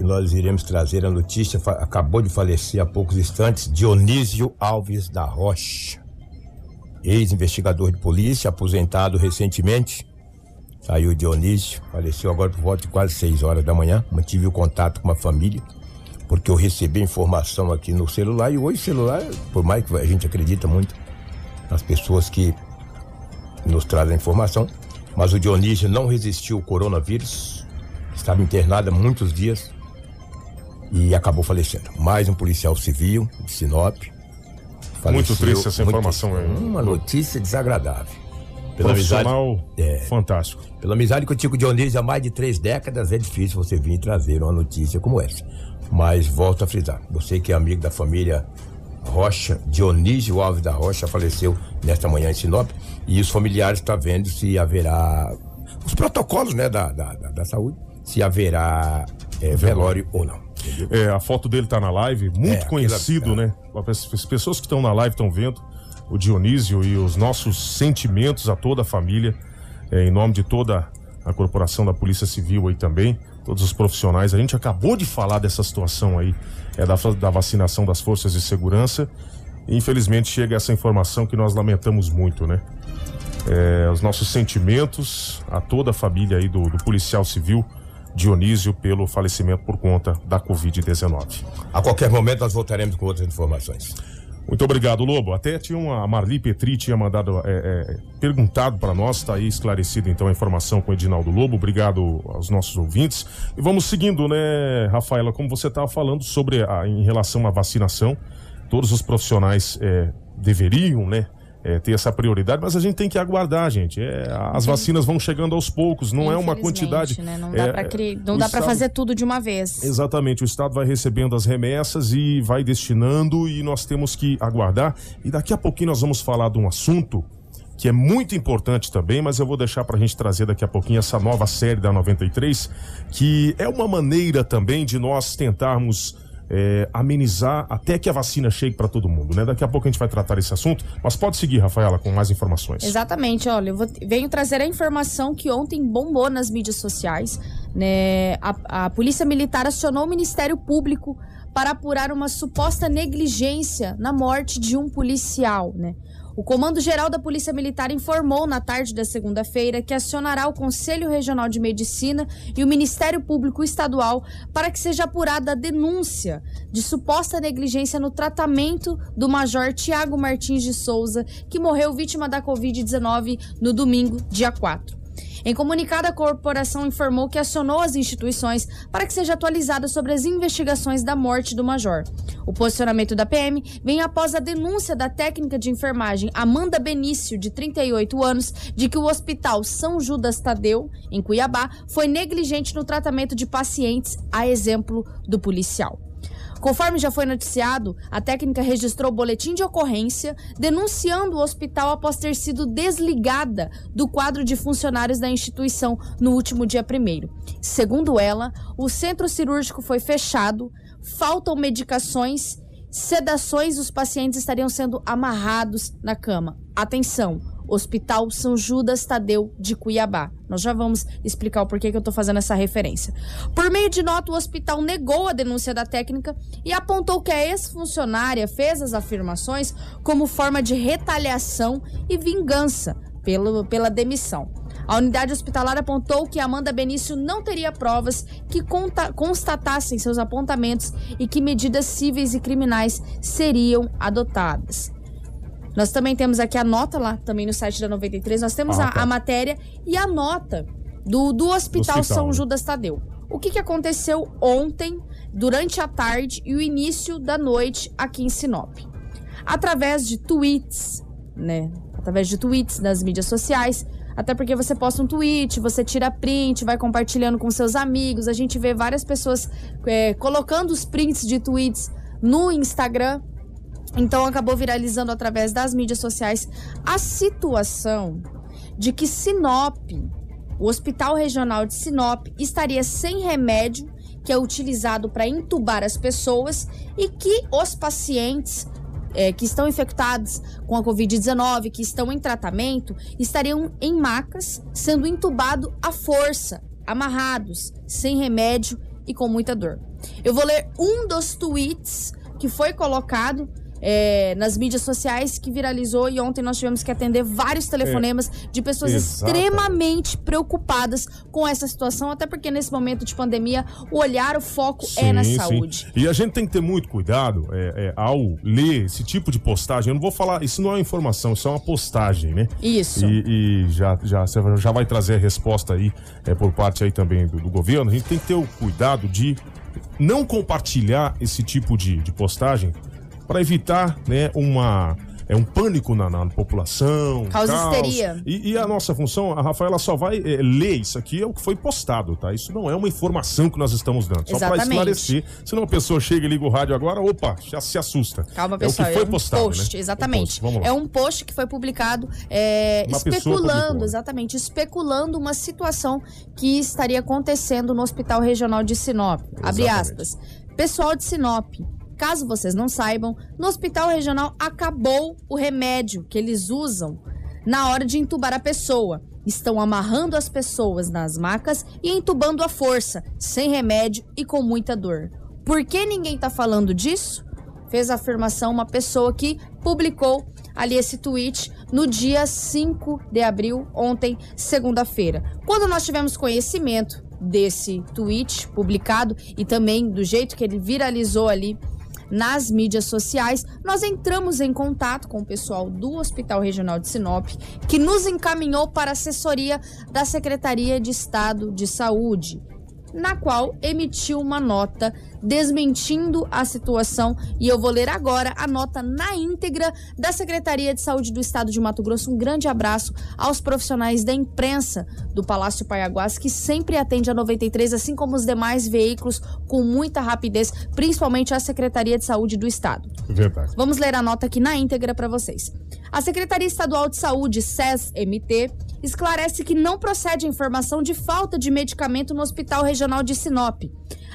nós iremos trazer a notícia. Acabou de falecer há poucos instantes Dionísio Alves da Rocha, ex-investigador de polícia, aposentado recentemente. Saiu Dionísio, faleceu agora por volta de quase 6 horas da manhã. Mantive o contato com a família, porque eu recebi informação aqui no celular. E hoje, celular, por mais que a gente acredita muito nas pessoas que nos trazem informação, mas o Dionísio não resistiu ao coronavírus, estava internado há muitos dias e acabou falecendo. Mais um policial civil de Sinop. Muito triste essa informação triste. aí. Uma notícia desagradável. Profissional é, fantástico. Pela amizade que eu tinha com o Dionísio há mais de três décadas, é difícil você vir trazer uma notícia como essa. Mas volto a frisar, você que é amigo da família Rocha, Dionísio Alves da Rocha, faleceu nesta manhã em Sinop. E os familiares estão vendo se haverá os protocolos né, da, da, da, da saúde, se haverá é, velório ou não. É, a foto dele tá na live, muito É, conhecido, aquela- né? As pessoas que estão na live estão vendo o Dionísio e os nossos sentimentos a toda a família, é, em nome de toda a corporação da Polícia Civil aí também, todos os profissionais. A gente acabou de falar dessa situação aí, é, da, da vacinação das forças de segurança. Infelizmente chega essa informação que nós lamentamos muito, né? É, os nossos sentimentos a toda a família aí do, do policial civil Dionísio pelo falecimento por conta da Covid-19. A qualquer momento nós voltaremos com outras informações. Muito obrigado, Lobo. Até tinha uma, a Marli Petri tinha mandado, é, é, perguntado para nós, está aí esclarecida então a informação com o Edinaldo Lobo. Obrigado aos nossos ouvintes. E vamos seguindo, né, Rafaela, como você estava falando sobre a, em relação à vacinação, todos os profissionais é, deveriam, né, é, ter essa prioridade, mas a gente tem que aguardar, gente. É, as vacinas vão chegando aos poucos, não é uma quantidade. Né? Não dá é, pra, cri... Estado- fazer tudo de uma vez. Exatamente, o Estado vai recebendo as remessas e vai destinando e nós temos que aguardar. E daqui a pouquinho nós vamos falar de um assunto que é muito importante também, mas eu vou deixar pra gente trazer daqui a pouquinho essa nova série da 93, que é uma maneira também de nós tentarmos é, amenizar até que a vacina chegue pra todo mundo, né? Daqui a pouco a gente vai tratar esse assunto, mas pode seguir, Rafaela, com mais informações. Exatamente, olha, eu vou- venho trazer a informação que ontem bombou nas mídias sociais, né? A, a Polícia Militar acionou o Ministério Público para apurar uma suposta negligência na morte de um policial, né? O Comando Geral da Polícia Militar informou na tarde da segunda-feira que acionará o Conselho Regional de Medicina e o Ministério Público Estadual para que seja apurada a denúncia de suposta negligência no tratamento do Major Tiago Martins de Souza, que morreu vítima da Covid-19 no domingo, dia 4. Em comunicado, a corporação informou que acionou as instituições para que seja atualizada sobre as investigações da morte do major. O posicionamento da PM vem após a denúncia da técnica de enfermagem Amanda Benício, de 38 anos, de que o Hospital São Judas Tadeu, em Cuiabá, foi negligente no tratamento de pacientes, a exemplo do policial. Conforme já foi noticiado, a técnica registrou boletim de ocorrência denunciando o hospital após ter sido desligada do quadro de funcionários da instituição no último dia 1. Segundo ela, o centro cirúrgico foi fechado, faltam medicações, sedações, os pacientes estariam sendo amarrados na cama. Atenção! Hospital São Judas Tadeu de Cuiabá. Nós já vamos explicar o porquê que eu tô fazendo essa referência. Por meio de nota, o hospital negou a denúncia da técnica e apontou que a ex-funcionária fez as afirmações como forma de retaliação e vingança pelo, pela demissão. A unidade hospitalar apontou que Amanda Benício não teria provas que conta- constatassem seus apontamentos e que medidas cíveis e criminais seriam adotadas. Nós também temos aqui a nota lá, também no site da 93. Nós temos Ah, a, tá. a matéria e a nota do, do Hospital, hospital, São né? Judas Tadeu. O que, que aconteceu ontem, durante a tarde e o início da noite aqui em Sinop? Através de tweets, né? Através de tweets nas mídias sociais. Até porque você posta um tweet, você tira print, vai compartilhando com seus amigos. A gente vê várias pessoas é, colocando os prints de tweets no Instagram. Então acabou viralizando através das mídias sociais a situação de que Sinop, o Hospital Regional de Sinop, estaria sem remédio que é utilizado para entubar as pessoas e que os pacientes é, que estão infectados com a Covid-19, que estão em tratamento, estariam em macas, sendo entubados à força, amarrados, sem remédio e com muita dor. Eu vou ler um dos tweets que foi colocado é, nas mídias sociais que viralizou e ontem nós tivemos que atender vários telefonemas de pessoas Exatamente. extremamente preocupadas com essa situação, até porque nesse momento de pandemia o olhar, o foco é na Sim, sim. saúde. E a gente tem que ter muito cuidado é, é, ao ler esse tipo de postagem. Eu não vou falar, isso não é uma informação, isso é uma postagem, né? Isso. E, e já, já, já vai trazer a resposta aí é, por parte aí também do, do governo. A gente tem que ter o cuidado de não compartilhar esse tipo de, de postagem para evitar né, uma, é um pânico na, na população. Causa caos. histeria. E, e a nossa função, a Rafaela só vai eh, ler isso aqui, é o que foi postado, tá? Isso não é uma informação que nós estamos dando. Só para esclarecer. Senão a pessoa chega e liga o rádio agora, opa, já se assusta. Calma, é pessoal. o que foi um postado, post, né? exatamente. Um post. É um post que foi publicado é, Uma especulando, publicou. exatamente, especulando uma situação que estaria acontecendo no Hospital Regional de Sinop. Abre Exatamente. aspas. Pessoal de Sinop, caso vocês não saibam, no Hospital Regional acabou o remédio que eles usam na hora de entubar a pessoa. Estão amarrando as pessoas nas macas e entubando à força, sem remédio e com muita dor. Por que ninguém tá falando disso? Fez a afirmação uma pessoa que publicou ali esse tweet no dia 5 de abril, ontem, segunda-feira. Quando nós tivemos conhecimento desse tweet publicado e também do jeito que ele viralizou ali nas mídias sociais, nós entramos em contato com o pessoal do Hospital Regional de Sinop, que nos encaminhou para a assessoria da Secretaria de Estado de Saúde, na qual emitiu uma nota desmentindo a situação e eu vou ler agora a nota na íntegra da Secretaria de Saúde do Estado de Mato Grosso. Um grande abraço aos profissionais da imprensa do Palácio Paiaguás que sempre atende a 93, assim como os demais veículos com muita rapidez, principalmente a Secretaria de Saúde do Estado. Verdade. Vamos ler a nota aqui na íntegra para vocês. A Secretaria Estadual de Saúde, SES-MT, esclarece que não procede a informação de falta de medicamento no Hospital Regional de Sinop.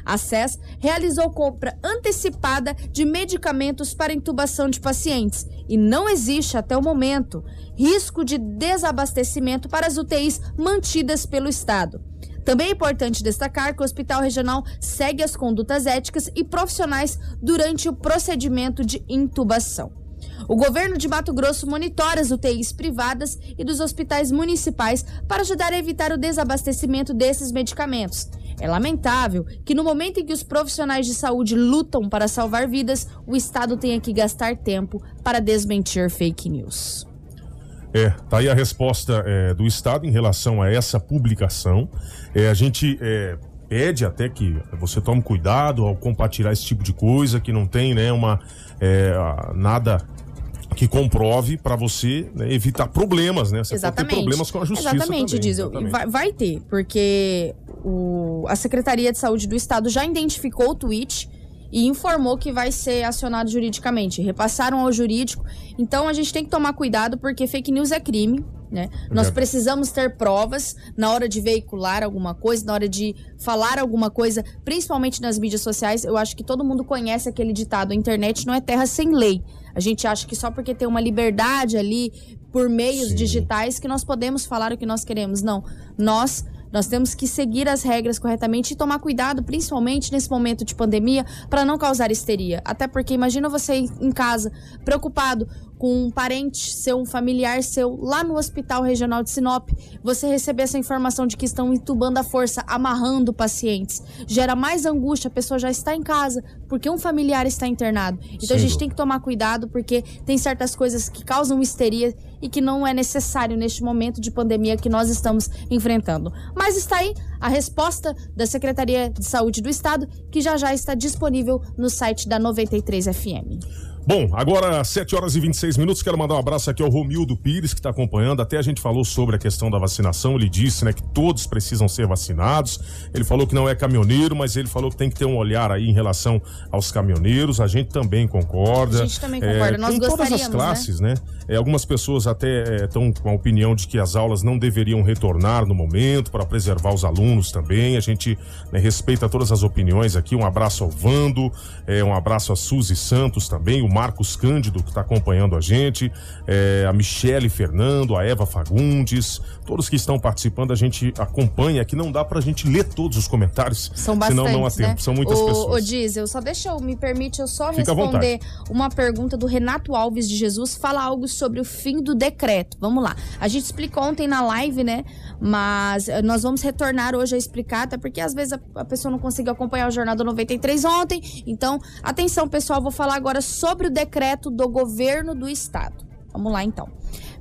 A SES realizou compra antecipada de medicamentos para intubação de pacientes e não existe, até o momento, risco de desabastecimento para as UTIs mantidas pelo Estado. Também é importante destacar que o Hospital Regional segue as condutas éticas e profissionais durante o procedimento de intubação. O governo de Mato Grosso monitora as UTIs privadas e dos hospitais municipais para ajudar a evitar o desabastecimento desses medicamentos. É lamentável que no momento em que os profissionais de saúde lutam para salvar vidas, o Estado tenha que gastar tempo para desmentir fake news. É, tá aí a resposta é, do Estado em relação a essa publicação. É, a gente é, pede até que você tome cuidado ao compartilhar esse tipo de coisa, que não tem né, uma, é, nada que comprove para você né, evitar problemas, né? Você pode ter Exatamente. problemas com a justiça Exatamente, também. Diesel. exatamente. Vai, vai ter, porque o- a Secretaria de Saúde do Estado já identificou o tweet e informou que vai ser acionado juridicamente. Repassaram ao jurídico. Então a gente tem que tomar cuidado, porque fake news é crime. Né? Nós Verdade. precisamos ter provas na hora de veicular alguma coisa, na hora de falar alguma coisa, principalmente nas mídias sociais. Eu acho que todo mundo conhece aquele ditado: a internet não é terra sem lei. A gente acha que só porque tem uma liberdade ali por meios digitais que nós podemos falar o que nós queremos. Não. Nós nós temos que seguir as regras corretamente e tomar cuidado, principalmente nesse momento de pandemia, para não causar histeria. Até porque imagina você em casa, preocupado com um parente seu, um familiar seu, lá no Hospital Regional de Sinop, você receber essa informação de que estão entubando à força, amarrando pacientes. Gera mais angústia, a pessoa já está em casa, porque um familiar está internado. Então Sem a gente tem que tomar cuidado, porque tem certas coisas que causam histeria e que não é necessário neste momento de pandemia que nós estamos enfrentando. Mas está aí a resposta da Secretaria de Saúde do Estado, que já já está disponível no site da 93 FM. Bom, agora 7 horas e 26 minutos. Quero mandar um abraço aqui ao Romildo Pires, que está acompanhando. Até a gente falou sobre a questão da vacinação. Ele disse né, que todos precisam ser vacinados. Ele falou que não é caminhoneiro, mas ele falou que tem que ter um olhar aí em relação aos caminhoneiros. A gente também concorda. A gente também concorda. Nós com todas as né? classes, né? É, algumas pessoas até estão com a opinião de que as aulas não deveriam retornar no momento para preservar os alunos também. A gente né, respeita todas as opiniões aqui. Um abraço ao Vando, é, um abraço a Suzy Santos também, o Marcos Cândido que está acompanhando a gente, é, a Michele Fernando, a Eva Fagundes, todos que estão participando, a gente acompanha que não dá para a gente ler todos os comentários, São bastantes, senão não há tempo. né? São muitas o, pessoas. Ô, Diesel, só deixa eu, me permite eu só Fica responder uma pergunta do Renato Alves de Jesus, fala algo sobre o fim do decreto. Vamos lá. A gente explicou ontem na live, né? Mas eh, nós vamos retornar hoje a explicar, até porque às vezes a, a pessoa não conseguiu acompanhar o Jornal do 93 ontem. Então, atenção, pessoal, vou falar agora sobre o decreto do governo do estado. Vamos lá, então.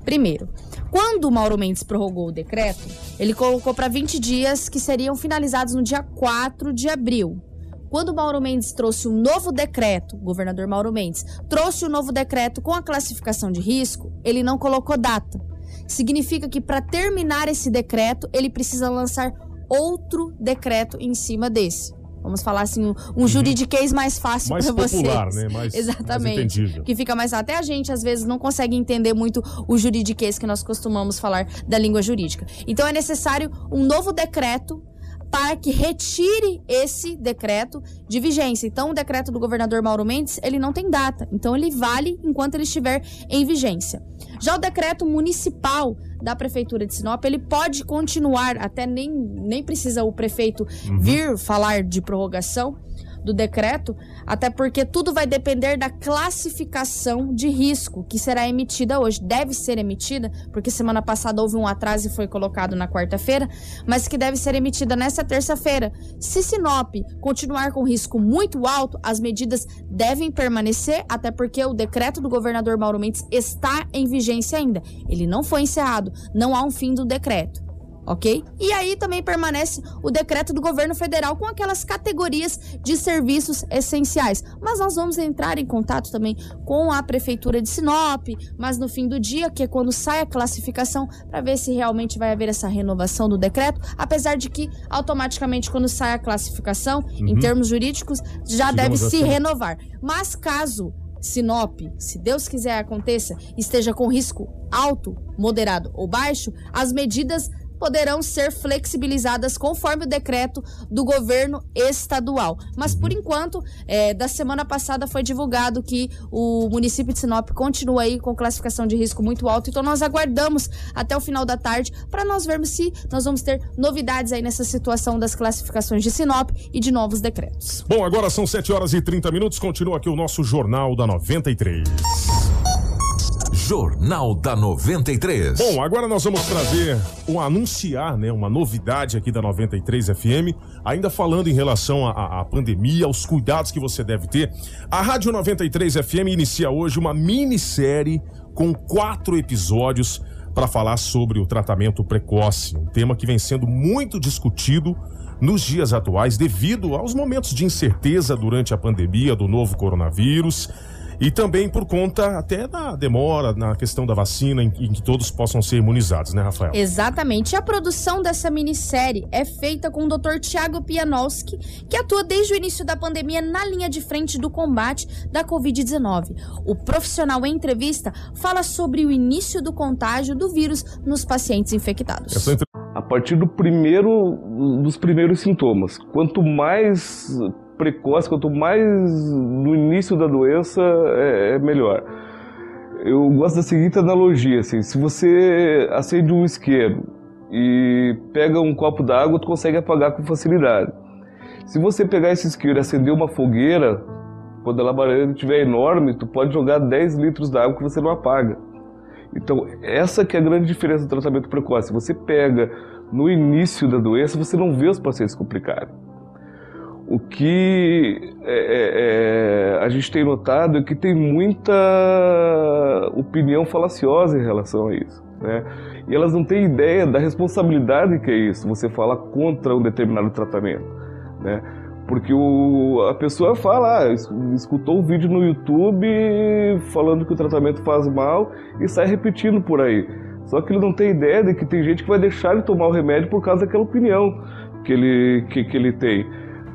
Primeiro, quando o Mauro Mendes prorrogou o decreto, ele colocou para 20 dias que seriam finalizados no dia 4 de abril. quando o Mauro Mendes trouxe um novo decreto, o governador Mauro Mendes trouxe um novo decreto com a classificação de risco, ele não colocou data. Significa que para terminar esse decreto, ele precisa lançar outro decreto em cima desse. Vamos falar assim, um, um juridiquês mais fácil Mais para vocês. popular, né? Mais- mais Exatamente. entendível. que fica mais até a gente às vezes não consegue entender muito o juridiquês que nós costumamos falar da língua jurídica. Então é necessário um novo decreto para que retire esse decreto de vigência. Então o decreto do governador Mauro Mendes, ele não tem data. Então ele vale enquanto ele estiver em vigência. Já o decreto municipal da prefeitura de Sinop, ele pode continuar, até nem, nem precisa o prefeito vir falar de prorrogação do decreto, até porque tudo vai depender da classificação de risco que será emitida hoje. Deve ser emitida, porque semana passada houve um atraso e foi colocado na quarta-feira, mas que deve ser emitida nessa terça-feira. Se Sinop continuar com risco muito alto, as medidas devem permanecer, até porque o decreto do governador Mauro Mendes está em vigência ainda. Ele não foi encerrado, não há um fim do decreto ok? E aí também permanece o decreto do governo federal com aquelas categorias de serviços essenciais. Mas nós vamos entrar em contato também com a prefeitura de Sinop, mas no fim do dia, que é quando sai a classificação, para ver se realmente vai haver essa renovação do decreto, apesar de que automaticamente quando sai a classificação, em Uhum. termos jurídicos, já Digamos deve se assim. renovar. Mas caso Sinop, se Deus quiser aconteça, esteja com risco alto, moderado ou baixo, as medidas poderão ser flexibilizadas conforme o decreto do governo estadual. Mas por enquanto, é, da semana passada foi divulgado que o município de Sinop continua aí com classificação de risco muito alto. Então nós aguardamos até o final da tarde para nós vermos se nós vamos ter novidades aí nessa situação das classificações de Sinop e de novos decretos. Bom, agora são 7 horas e 30 minutos. Continua aqui o nosso Jornal da 93. Jornal da 93. Bom, agora nós vamos trazer, um anunciar, né, uma novidade aqui da 93 FM, ainda falando em relação à, pandemia, aos cuidados que você deve ter. A Rádio 93 FM inicia hoje uma minissérie com quatro episódios para falar sobre o tratamento precoce, um tema que vem sendo muito discutido nos dias atuais devido aos momentos de incerteza durante a pandemia do novo coronavírus. E também por conta até da demora na questão da vacina, em, em que todos possam ser imunizados, né, Rafael? Exatamente. A produção dessa minissérie é feita com o Dr. Tiago Pianowski, que atua desde o início da pandemia na linha de frente do combate da Covid-19. O profissional em entrevista fala sobre o início do contágio do vírus nos pacientes infectados. A partir do primeiro, dos primeiros sintomas. Quanto mais precoce, quanto mais no início da doença, é, é melhor. Eu gosto da seguinte analogia, assim, se você acende um isqueiro e pega um copo d'água, tu consegue apagar com facilidade. Se você pegar esse isqueiro e acender uma fogueira, quando a labareda estiver enorme, tu pode jogar 10 litros d'água que você não apaga. Então, essa que é a grande diferença do tratamento precoce. Você pega no início da doença, você não vê os pacientes complicarem. O que é, é, é, a gente tem notado é que tem muita opinião falaciosa em relação a isso. Né? E elas não têm ideia da responsabilidade que é isso, você falar contra um determinado tratamento. Né? Porque o, a pessoa fala, ah, es- escutou o vídeo no YouTube falando que o tratamento faz mal e sai repetindo por aí. Só que ele não tem ideia de que tem gente que vai deixar ele tomar o remédio por causa daquela opinião que ele, que, que ele tem.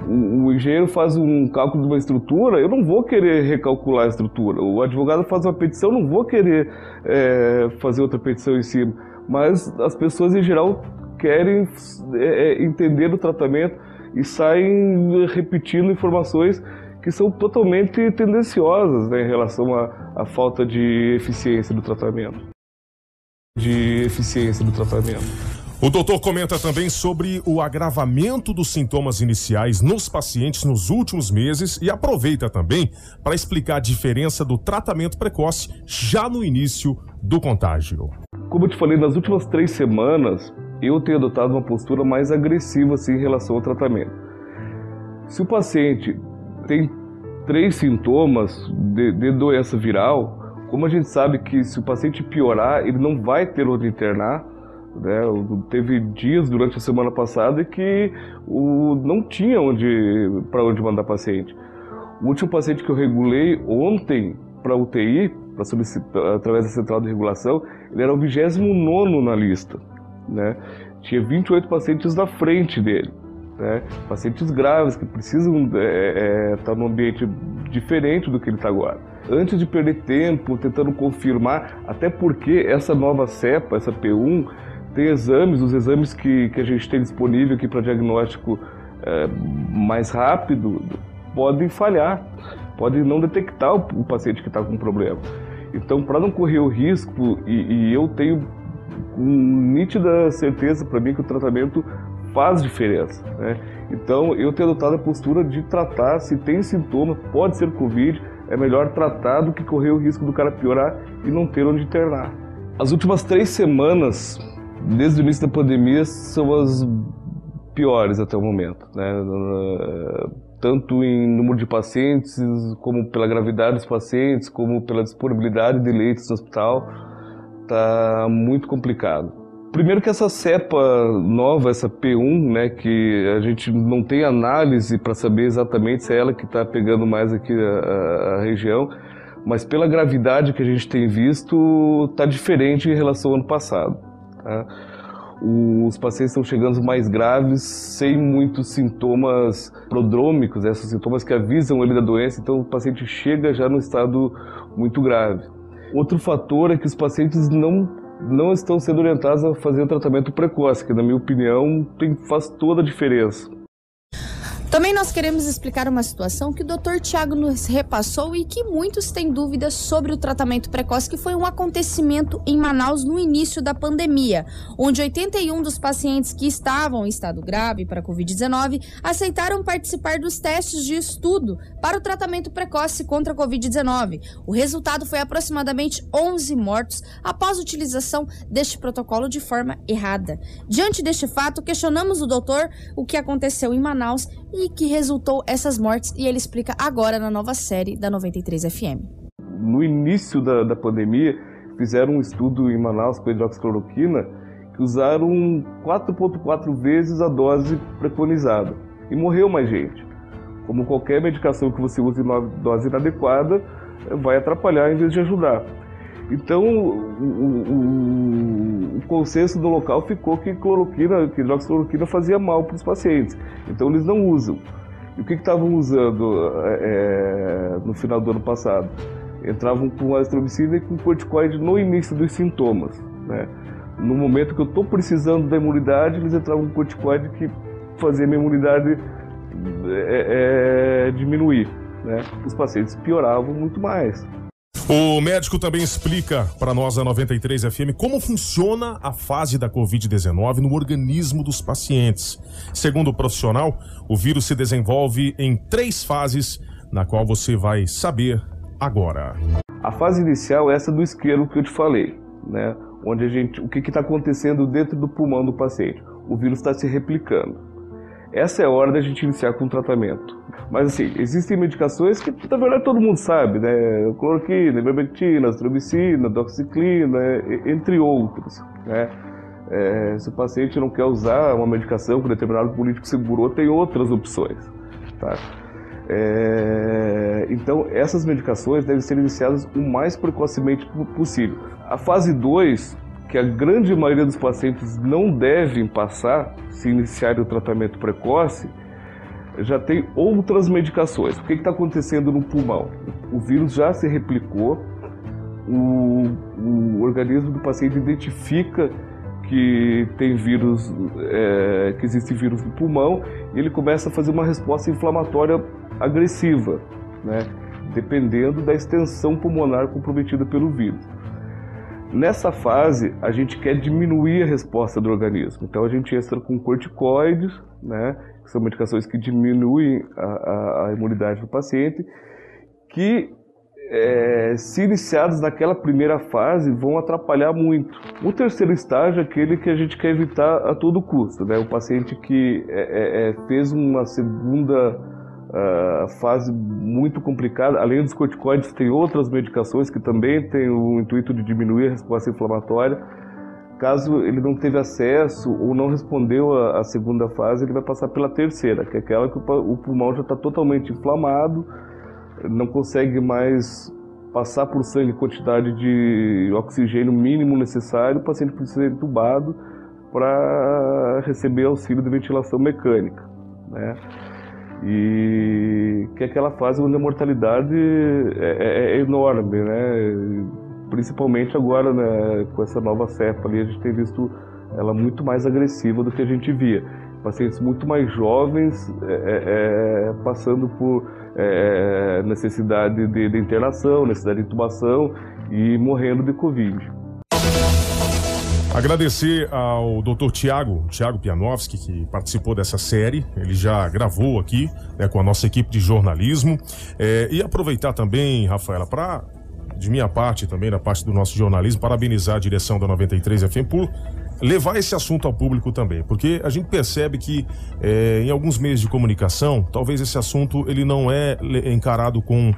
O, engenheiro faz um cálculo de uma estrutura, eu não vou querer recalcular a estrutura. O advogado faz uma petição, eu não vou querer é, fazer outra petição em cima. Mas as pessoas em geral querem é, é, entender o tratamento e saem repetindo informações que são totalmente tendenciosas né, em relação à, à falta de eficiência do tratamento. De eficiência do tratamento. O doutor comenta também sobre o agravamento dos sintomas iniciais nos pacientes nos últimos meses e aproveita também para explicar a diferença do tratamento precoce já no início do contágio. Como eu te falei, nas últimas três semanas, eu tenho adotado uma postura mais agressiva assim, em relação ao tratamento. Se o paciente tem três sintomas de, de doença viral, como a gente sabe que se o paciente piorar, ele não vai ter onde internar, Né? Teve dias durante a semana passada que o, não tinha onde para onde mandar paciente. O último paciente que eu regulei ontem para UTI, pra através da central de regulação, ele era o 29 na lista. Né? Tinha 28 pacientes na frente dele. Né? Pacientes graves que precisam estar é, é, tá num ambiente diferente do que ele está agora. Antes de perder tempo tentando confirmar, até porque essa nova cepa, essa P1, tem exames, os exames que, que a gente tem disponível aqui para diagnóstico é, mais rápido, podem falhar, podem não detectar o, o paciente que está com problema. Então, para não correr o risco, e, e eu tenho nítida certeza para mim que o tratamento faz diferença. Né? Então, eu tenho adotado a postura de tratar, se tem sintoma, pode ser Covid, é melhor tratar do que correr o risco do cara piorar e não ter onde internar. As últimas três semanas, desde o início da pandemia, são as piores até o momento. Né? Tanto em número de pacientes, como pela gravidade dos pacientes, como pela disponibilidade de leitos no hospital, está muito complicado. Primeiro que essa cepa nova, essa P1, né, que a gente não tem análise para saber exatamente se é ela que está pegando mais aqui a, a, região, mas pela gravidade que a gente tem visto, está diferente em relação ao ano passado. Tá? Os pacientes estão chegando mais graves, sem muitos sintomas prodrômicos, esses sintomas que avisam ele da doença, então o paciente chega já no estado muito grave. Outro fator é que os pacientes não não estão sendo orientadas a fazer o tratamento precoce, que na minha opinião tem, faz toda a diferença. Também nós queremos explicar uma situação que o Dr. Tiago nos repassou e que muitos têm dúvidas sobre o tratamento precoce, que foi um acontecimento em Manaus no início da pandemia, onde 81 dos pacientes que estavam em estado grave para a Covid-19 aceitaram participar dos testes de estudo para o tratamento precoce contra a Covid-19. O resultado foi aproximadamente 11 mortos após utilização deste protocolo de forma errada. Diante deste fato, questionamos o doutor o que aconteceu em Manaus e que resultou essas mortes e ele explica agora na nova série da 93 FM. No início da, da pandemia, fizeram um estudo em Manaus com hidroxicloroquina que usaram 4,4 vezes a dose preconizada e morreu mais gente. Como qualquer medicação que você use em dose inadequada, vai atrapalhar em vez de ajudar. Então, o, o, o, consenso do local ficou que cloroquina, que hidroxicloroquina fazia mal para os pacientes. Então, eles não usam. E o que estavam usando é, no final do ano passado? Entravam com azitromicina e com corticoide no início dos sintomas. Né? No momento que eu estou precisando da imunidade, eles entravam com corticoide que fazia minha imunidade é, é, diminuir. Né? Os pacientes pioravam muito mais. O médico também explica para nós a 93 FM como funciona a fase da Covid-19 no organismo dos pacientes. Segundo o profissional, o vírus se desenvolve em três fases, na qual você vai saber agora. A fase inicial é essa do isqueiro que eu te falei, né? Onde a gente, o que está acontecendo dentro do pulmão do paciente? O vírus está se replicando. Essa é a hora da gente iniciar com o tratamento. Mas assim, existem medicações que na verdade todo mundo sabe, né? Cloroquina, ivermectina, azitromicina, doxiciclina, entre outros, né? É, se o paciente não quer usar uma medicação que determinado político segurou, tem outras opções, tá? É, então, essas medicações devem ser iniciadas o mais precocemente possível. A fase 2 que a grande maioria dos pacientes não devem passar se iniciarem o tratamento precoce, já tem outras medicações. O que está acontecendo no pulmão? O vírus já se replicou, o, o organismo do paciente identifica que tem vírus, é, que existe vírus no pulmão, e ele começa a fazer uma resposta inflamatória agressiva, né? dependendo da extensão pulmonar comprometida pelo vírus. Nessa fase, a gente quer diminuir a resposta do organismo. Então, a gente entra com corticoides, né, que são medicações que diminuem a, a, imunidade do paciente, que, é, se iniciados naquela primeira fase, vão atrapalhar muito. O terceiro estágio é aquele que a gente quer evitar a todo custo. Né? O paciente que é, é, é fez uma segunda uh, fase muito complicada. Além dos corticoides, tem outras medicações que também têm o intuito de diminuir a resposta inflamatória. Caso ele não teve acesso ou não respondeu a segunda fase, ele vai passar pela terceira, que é aquela que o, pulmão já está totalmente inflamado, não consegue mais passar por sangue quantidade de oxigênio mínimo necessário, o paciente precisa ser entubado para receber auxílio de ventilação mecânica, né? E que é aquela fase onde a mortalidade é, é- é enorme, né? Principalmente agora, né, com essa nova cepa ali, a gente tem visto ela muito mais agressiva do que a gente via. Pacientes muito mais jovens é, é, é, passando por é, necessidade de, de internação, necessidade de intubação e morrendo de Covid. Agradecer ao Dr. Tiago, Tiago Pianowski, que participou dessa série. Ele já gravou aqui né, com a nossa equipe de jornalismo. É, e aproveitar também, Rafaela, para, de minha parte também, da parte do nosso jornalismo, parabenizar a direção da 93 FM por levar esse assunto ao público também, porque a gente percebe que é, em alguns meios de comunicação, talvez esse assunto ele não é encarado com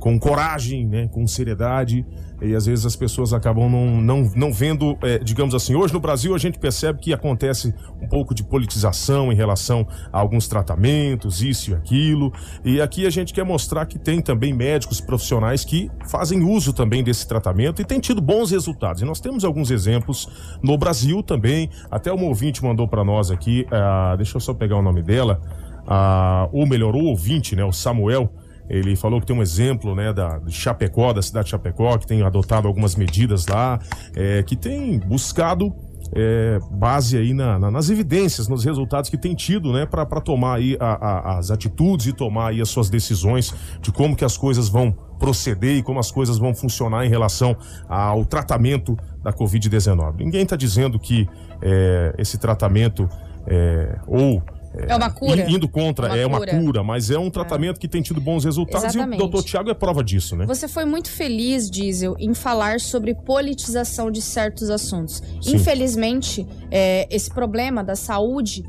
com coragem, né, com seriedade, e às vezes as pessoas acabam não, não, não vendo, é, digamos assim, hoje no Brasil a gente percebe que acontece um pouco de politização em relação a alguns tratamentos, isso e aquilo, e aqui a gente quer mostrar que tem também médicos profissionais que fazem uso também desse tratamento e tem tido bons resultados. E nós temos alguns exemplos no Brasil também, até uma ouvinte mandou para nós aqui, ah, deixa eu só pegar o nome dela, ah, ou melhor, o ouvinte, né, o Samuel, ele falou que tem um exemplo, né, da de Chapecó, da cidade de Chapecó, que tem adotado algumas medidas lá, é, que tem buscado é, base aí na- na- nas evidências, nos resultados que tem tido, né, para tomar aí a- a- as atitudes e tomar aí as suas decisões de como que as coisas vão proceder e como as coisas vão funcionar em relação ao tratamento da Covid-19. Ninguém está dizendo que é, esse tratamento é, ou É uma cura. in- Indo contra, É uma é uma cura. cura, mas é um tratamento que tem tido bons resultados Exatamente. e o doutor Tiago é prova disso, né? Você foi muito feliz, Diesel, em falar sobre politização de certos assuntos. Sim. Infelizmente, é, esse problema da saúde,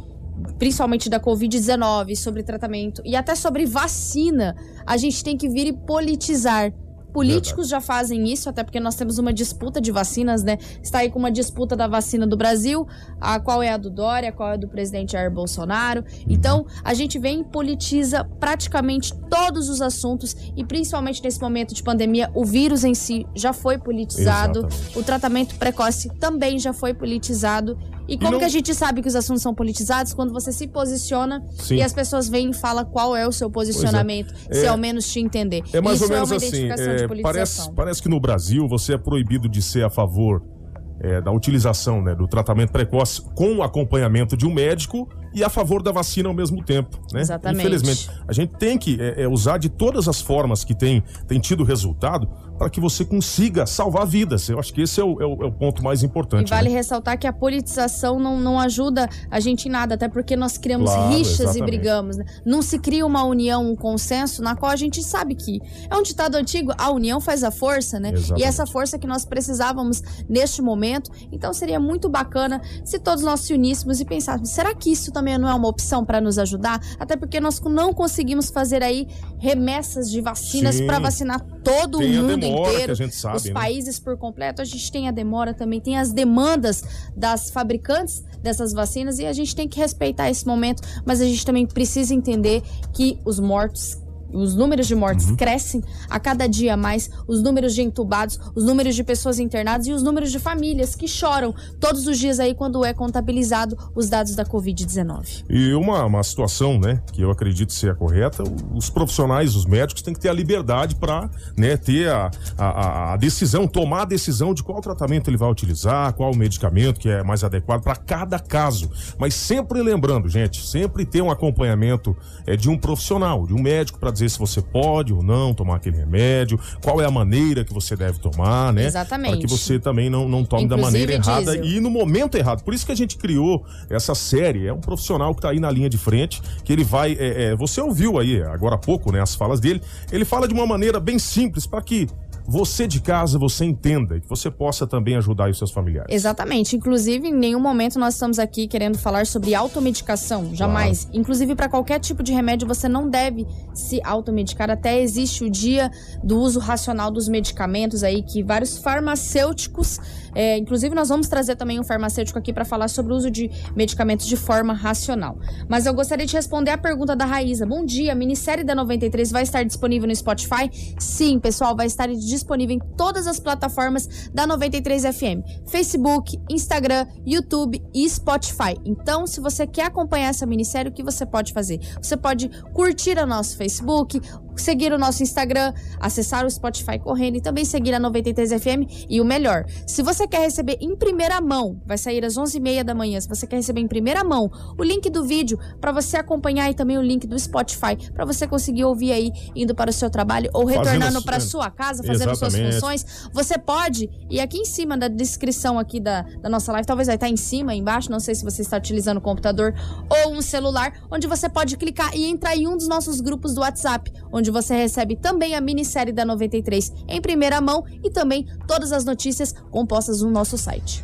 principalmente da Covid-19, sobre tratamento e até sobre vacina, a gente tem que vir e politizar. Políticos já fazem isso, até porque nós temos uma disputa de vacinas, né? Está aí com uma disputa da vacina do Brasil, a qual é a do Dória, qual é a do presidente Jair Bolsonaro. Então, a gente vem e politiza praticamente todos os assuntos e principalmente nesse momento de pandemia, o vírus em si já foi politizado, Exatamente. o tratamento precoce também já foi politizado. E como não- que a gente sabe que os assuntos são politizados? Quando você se posiciona Sim. e as pessoas vêm e falam qual é o seu posicionamento, se É- ao menos te entender. É mais Isso ou menos é uma assim. é, de parece, parece que no Brasil você é proibido de ser a favor é, da utilização né, do tratamento precoce com o acompanhamento de um médico e a favor da vacina ao mesmo tempo. Né? Exatamente. Infelizmente, a gente tem que é, é, usar de todas as formas que tem, tem tido resultado para que você consiga salvar vidas. Eu acho que esse é o, é o- é o ponto mais E importante. vale né? ressaltar que a politização não, não ajuda a gente em nada, até porque nós criamos Claro, rixas e exatamente. brigamos. né? Não se cria uma união, um consenso, na qual a gente sabe que é um ditado antigo, a união faz a força, né? E Exatamente. essa força que nós precisávamos neste momento. Então seria muito bacana se todos nós se uníssemos e pensássemos, será que isso também não é uma opção para nos ajudar? Até porque nós não conseguimos fazer aí remessas de vacinas para vacinar todo Tem o mundo demora inteiro. sabe, os né? países por completo, a gente tem a demora também, tem as demandas das fabricantes dessas vacinas e a gente tem que respeitar esse momento, mas a gente também precisa entender que os mortos os números de mortes Uhum. crescem a cada dia mais, os números de entubados, os números de pessoas internadas e os números de famílias que choram todos os dias aí quando é contabilizado os dados da Covid-19. E uma, uma situação, né, que eu acredito ser a correta, os profissionais, os médicos têm que ter a liberdade para né, ter a, a, a decisão, tomar a decisão de qual tratamento ele vai utilizar, qual medicamento que é mais adequado para cada caso. Mas sempre lembrando, gente, sempre ter um acompanhamento é, de um profissional, de um médico, para dizer se você pode ou não tomar aquele remédio, qual é a maneira que você deve tomar, né? Exatamente. Para que você também não, não tome da Inclusive, maneira errada Diesel. e no momento errado. Por isso que a gente criou essa série. É um profissional que tá aí na linha de frente, que ele vai. é, é, você ouviu aí agora há pouco, né, as falas dele. Ele fala de uma maneira bem simples para que você de casa você entenda e que você possa também ajudar os seus familiares. Exatamente. Inclusive, em nenhum momento nós estamos aqui querendo falar sobre automedicação. Jamais. Inclusive, para qualquer tipo de remédio, você não deve se automedicar. Até existe o dia do uso racional dos medicamentos aí, que vários farmacêuticos É, inclusive, nós vamos trazer também um farmacêutico aqui para falar sobre o uso de medicamentos de forma racional. Mas eu gostaria de responder a pergunta da Raíza. Bom dia, a minissérie da 93 vai estar disponível no Spotify? Sim, pessoal, vai estar disponível em todas as plataformas da 93 FM: Facebook, Instagram, YouTube e Spotify. Então, se você quer acompanhar essa minissérie, o que você pode fazer? Você pode curtir o nosso Facebook, seguir o nosso Instagram, acessar o Spotify correndo e também seguir a 93 FM. E o melhor, se você quer receber em primeira mão, vai sair às 11h30 da manhã, se você quer receber em primeira mão o link do vídeo para você acompanhar e também o link do Spotify para você conseguir ouvir aí indo para o seu trabalho ou retornando para sua casa, fazendo suas Exatamente. funções. Você pode, e aqui em cima da descrição aqui da, da nossa live, talvez vai estar em cima, embaixo, não sei se você está utilizando o computador ou um celular, onde você pode clicar e entrar em um dos nossos grupos do WhatsApp, onde você recebe também a minissérie da 93 em primeira mão e também todas as notícias compostas no nosso site.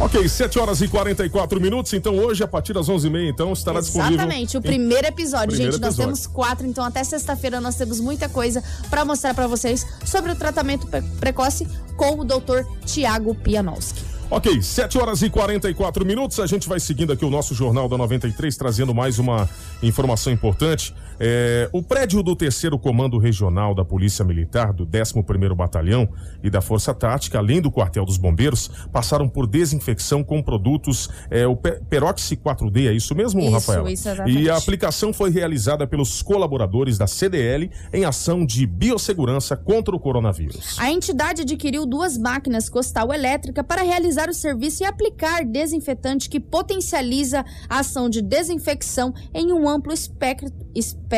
Ok, 7 horas e 44 minutos. Então, hoje, a partir das 11h30, então, estará disponível. Exatamente, o em- primeiro episódio, Primeiro gente. Nós episódio. temos quatro, então até sexta-feira nós temos muita coisa para mostrar para vocês sobre o tratamento pre- precoce com o Dr. Tiago Pianowski. Ok, 7 horas e 44 minutos. A gente vai seguindo aqui o nosso Jornal da 93, trazendo mais uma informação importante. É, o prédio do terceiro Comando Regional da Polícia Militar, do 11º Batalhão e da Força Tática, além do quartel dos bombeiros, passaram por desinfecção com produtos, é, o Pe- Peroxi 4D, é isso mesmo, Isso, Rafael? isso, exatamente. E a aplicação foi realizada pelos colaboradores da CDL em ação de biossegurança contra o coronavírus. A entidade adquiriu duas máquinas costal elétrica para realizar o serviço e aplicar desinfetante que potencializa a ação de desinfecção em um amplo espectro, espectro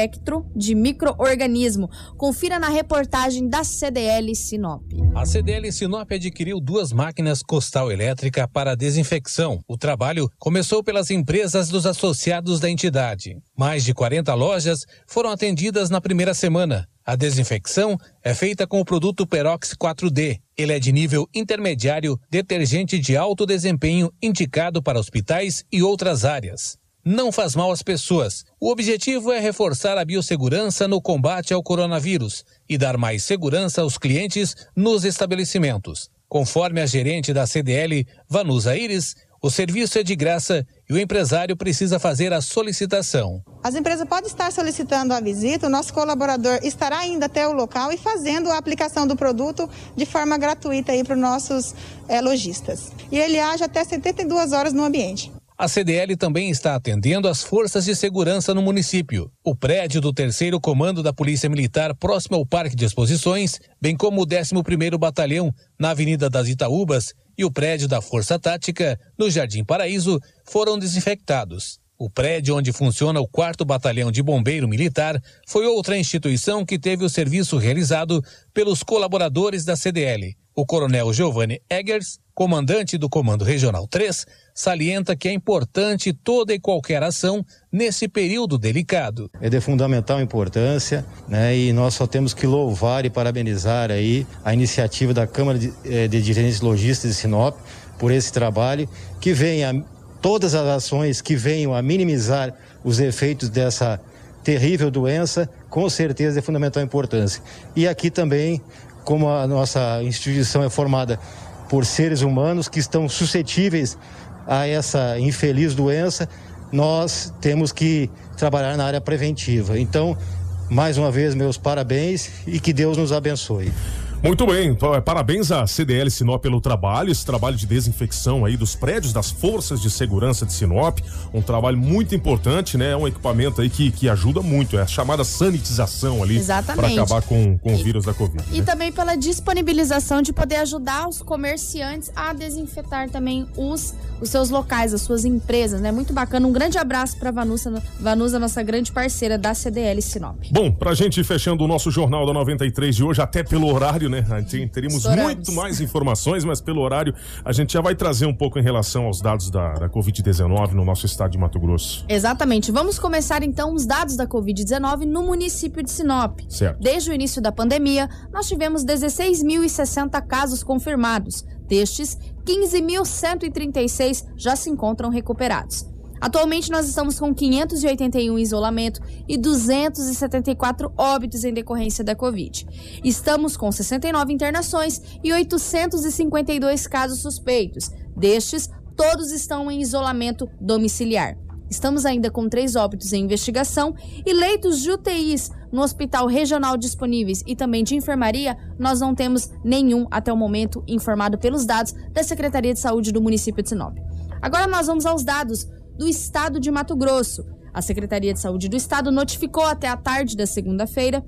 de micro-organismo. Confira na reportagem da CDL Sinop. A CDL Sinop adquiriu duas máquinas costal elétrica para desinfecção. O trabalho começou pelas empresas dos associados da entidade. Mais de 40 lojas foram atendidas na primeira semana. A desinfecção é feita com o produto Perox 4D. Ele é de nível intermediário, detergente de alto desempenho indicado para hospitais e outras áreas. Não faz mal às pessoas. O objetivo é reforçar a biossegurança no combate ao coronavírus e dar mais segurança aos clientes nos estabelecimentos. Conforme a gerente da CDL, Vanusa Iris, o serviço é de graça e o empresário precisa fazer a solicitação. As empresas podem estar solicitando a visita, o nosso colaborador estará indo até o local e fazendo a aplicação do produto de forma gratuita para os nossos eh, lojistas. E ele age até 72 horas no ambiente. A CDL também está atendendo as forças de segurança no município. O prédio do 3 Comando da Polícia Militar, próximo ao Parque de Exposições, bem como o 11º Batalhão, na Avenida das Itaúbas, e o prédio da Força Tática, no Jardim Paraíso, foram desinfectados. O prédio onde funciona o 4 Batalhão de Bombeiro Militar foi outra instituição que teve o serviço realizado pelos colaboradores da CDL. O coronel Giovanni Eggers, comandante do Comando Regional 3, salienta que é importante toda e qualquer ação nesse período delicado. é de fundamental importância, né? E nós só temos que louvar e parabenizar aí a iniciativa da Câmara de, eh, de Dirigentes Logistas de Sinop por esse trabalho que vem a todas as ações que venham a minimizar os efeitos dessa terrível doença, com certeza é de fundamental importância. E aqui também, como a nossa instituição é formada por seres humanos que estão suscetíveis a essa infeliz doença, nós temos que trabalhar na área preventiva. Então, mais uma vez, meus parabéns e que Deus nos abençoe. Muito bem, pa- parabéns à CDL Sinop pelo trabalho, esse trabalho de desinfecção aí dos prédios das forças de segurança de Sinop, um trabalho muito importante, né? É um equipamento aí que, que ajuda muito, é a chamada sanitização ali para acabar com, com o vírus da Covid. E né? também pela disponibilização de poder ajudar os comerciantes a desinfetar também os, os seus locais, as suas empresas, né? Muito bacana. Um grande abraço para Vanusa, Vanusa, nossa grande parceira da CDL Sinop. Bom, pra gente ir fechando o nosso Jornal da 93 de hoje, até pelo horário, né? Gente- Teríamos muito mais informações, mas pelo horário a gente já vai trazer um pouco em relação aos dados da, da Covid-19 no nosso estado de Mato Grosso. Exatamente. Vamos começar então os dados da Covid-19 no município de Sinop. Certo. Desde o início da pandemia, nós tivemos 16.060 casos confirmados. Destes, 15.136 já se encontram recuperados. Atualmente nós estamos com 581 em isolamento e 274 óbitos em decorrência da Covid. Estamos com 69 internações e 852 casos suspeitos. Destes, todos estão em isolamento domiciliar. Estamos ainda com três óbitos em investigação e leitos de UTIs no hospital regional disponíveis e também de enfermaria, nós não temos nenhum até o momento informado pelos dados da Secretaria de Saúde do município de Sinop. Agora nós vamos aos dados do estado de Mato Grosso. A Secretaria de Saúde do Estado notificou até a tarde da segunda-feira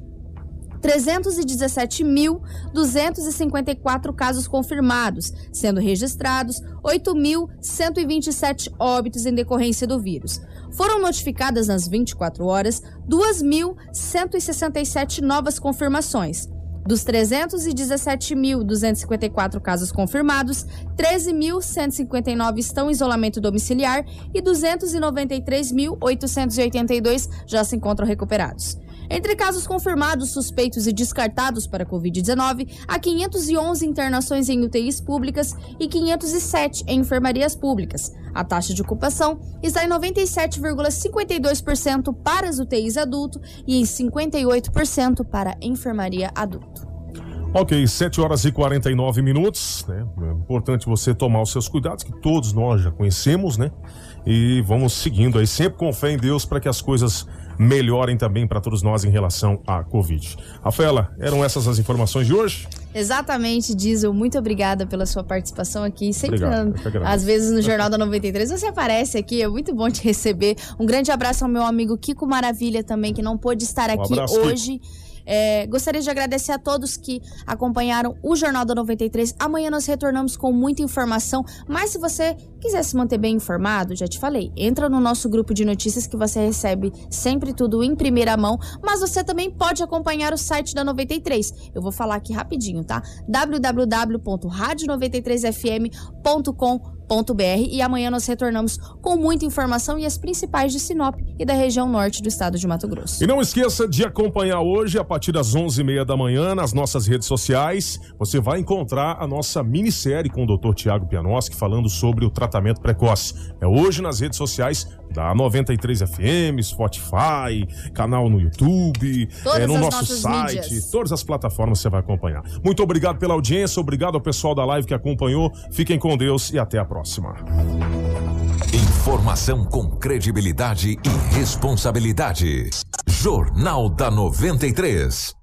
317.254 casos confirmados, sendo registrados 8.127 óbitos em decorrência do vírus. Foram notificadas nas 24 horas 2.167 novas confirmações. Dos 317.254 casos confirmados, 13.159 estão em isolamento domiciliar e 293.882 já se encontram recuperados. Entre casos confirmados, suspeitos e descartados para Covid-19, há 511 internações em UTIs públicas e 507 em enfermarias públicas. A taxa de ocupação está em 97,52% para as UTIs adulto e em 58% para a enfermaria adulto. Ok, 7 horas e 49 minutos, né? É importante você tomar os seus cuidados, que todos nós já conhecemos, né? E vamos seguindo aí, sempre com fé em Deus para que as coisas melhorem também para todos nós em relação à Covid. Rafaela, eram essas as informações de hoje? Exatamente, Diesel. Muito obrigada pela sua participação aqui. Sempre, Obrigado, agradeço. às vezes, no Jornal da 93, você aparece aqui. É muito bom te receber. Um grande abraço ao meu amigo Kiko Maravilha também, que não pôde estar Um aqui abraço, Kiko. hoje. É, gostaria de agradecer a todos que acompanharam o Jornal da 93. Amanhã nós retornamos com muita informação, mas se você quiser se manter bem informado, já te falei, entra no nosso grupo de notícias que você recebe sempre tudo em primeira mão, mas você também pode acompanhar o site da 93. Eu vou falar aqui rapidinho, tá? www.radio93fm.com.br e amanhã nós retornamos com muita informação e as principais de Sinop e da região norte do estado de Mato Grosso. E não esqueça de acompanhar hoje, a partir das 11h30 da manhã, nas nossas redes sociais. Você vai encontrar a nossa minissérie com o Dr. Tiago Pianoski falando sobre o tratamento precoce. É hoje nas redes sociais da 93 FM, Spotify, canal no YouTube, Todas é, no nosso site, mídias. todas as plataformas você vai acompanhar. Muito obrigado pela audiência, obrigado ao pessoal da live que acompanhou. Fiquem com Deus e até a próxima. Informação com credibilidade e responsabilidade. Jornal da 93.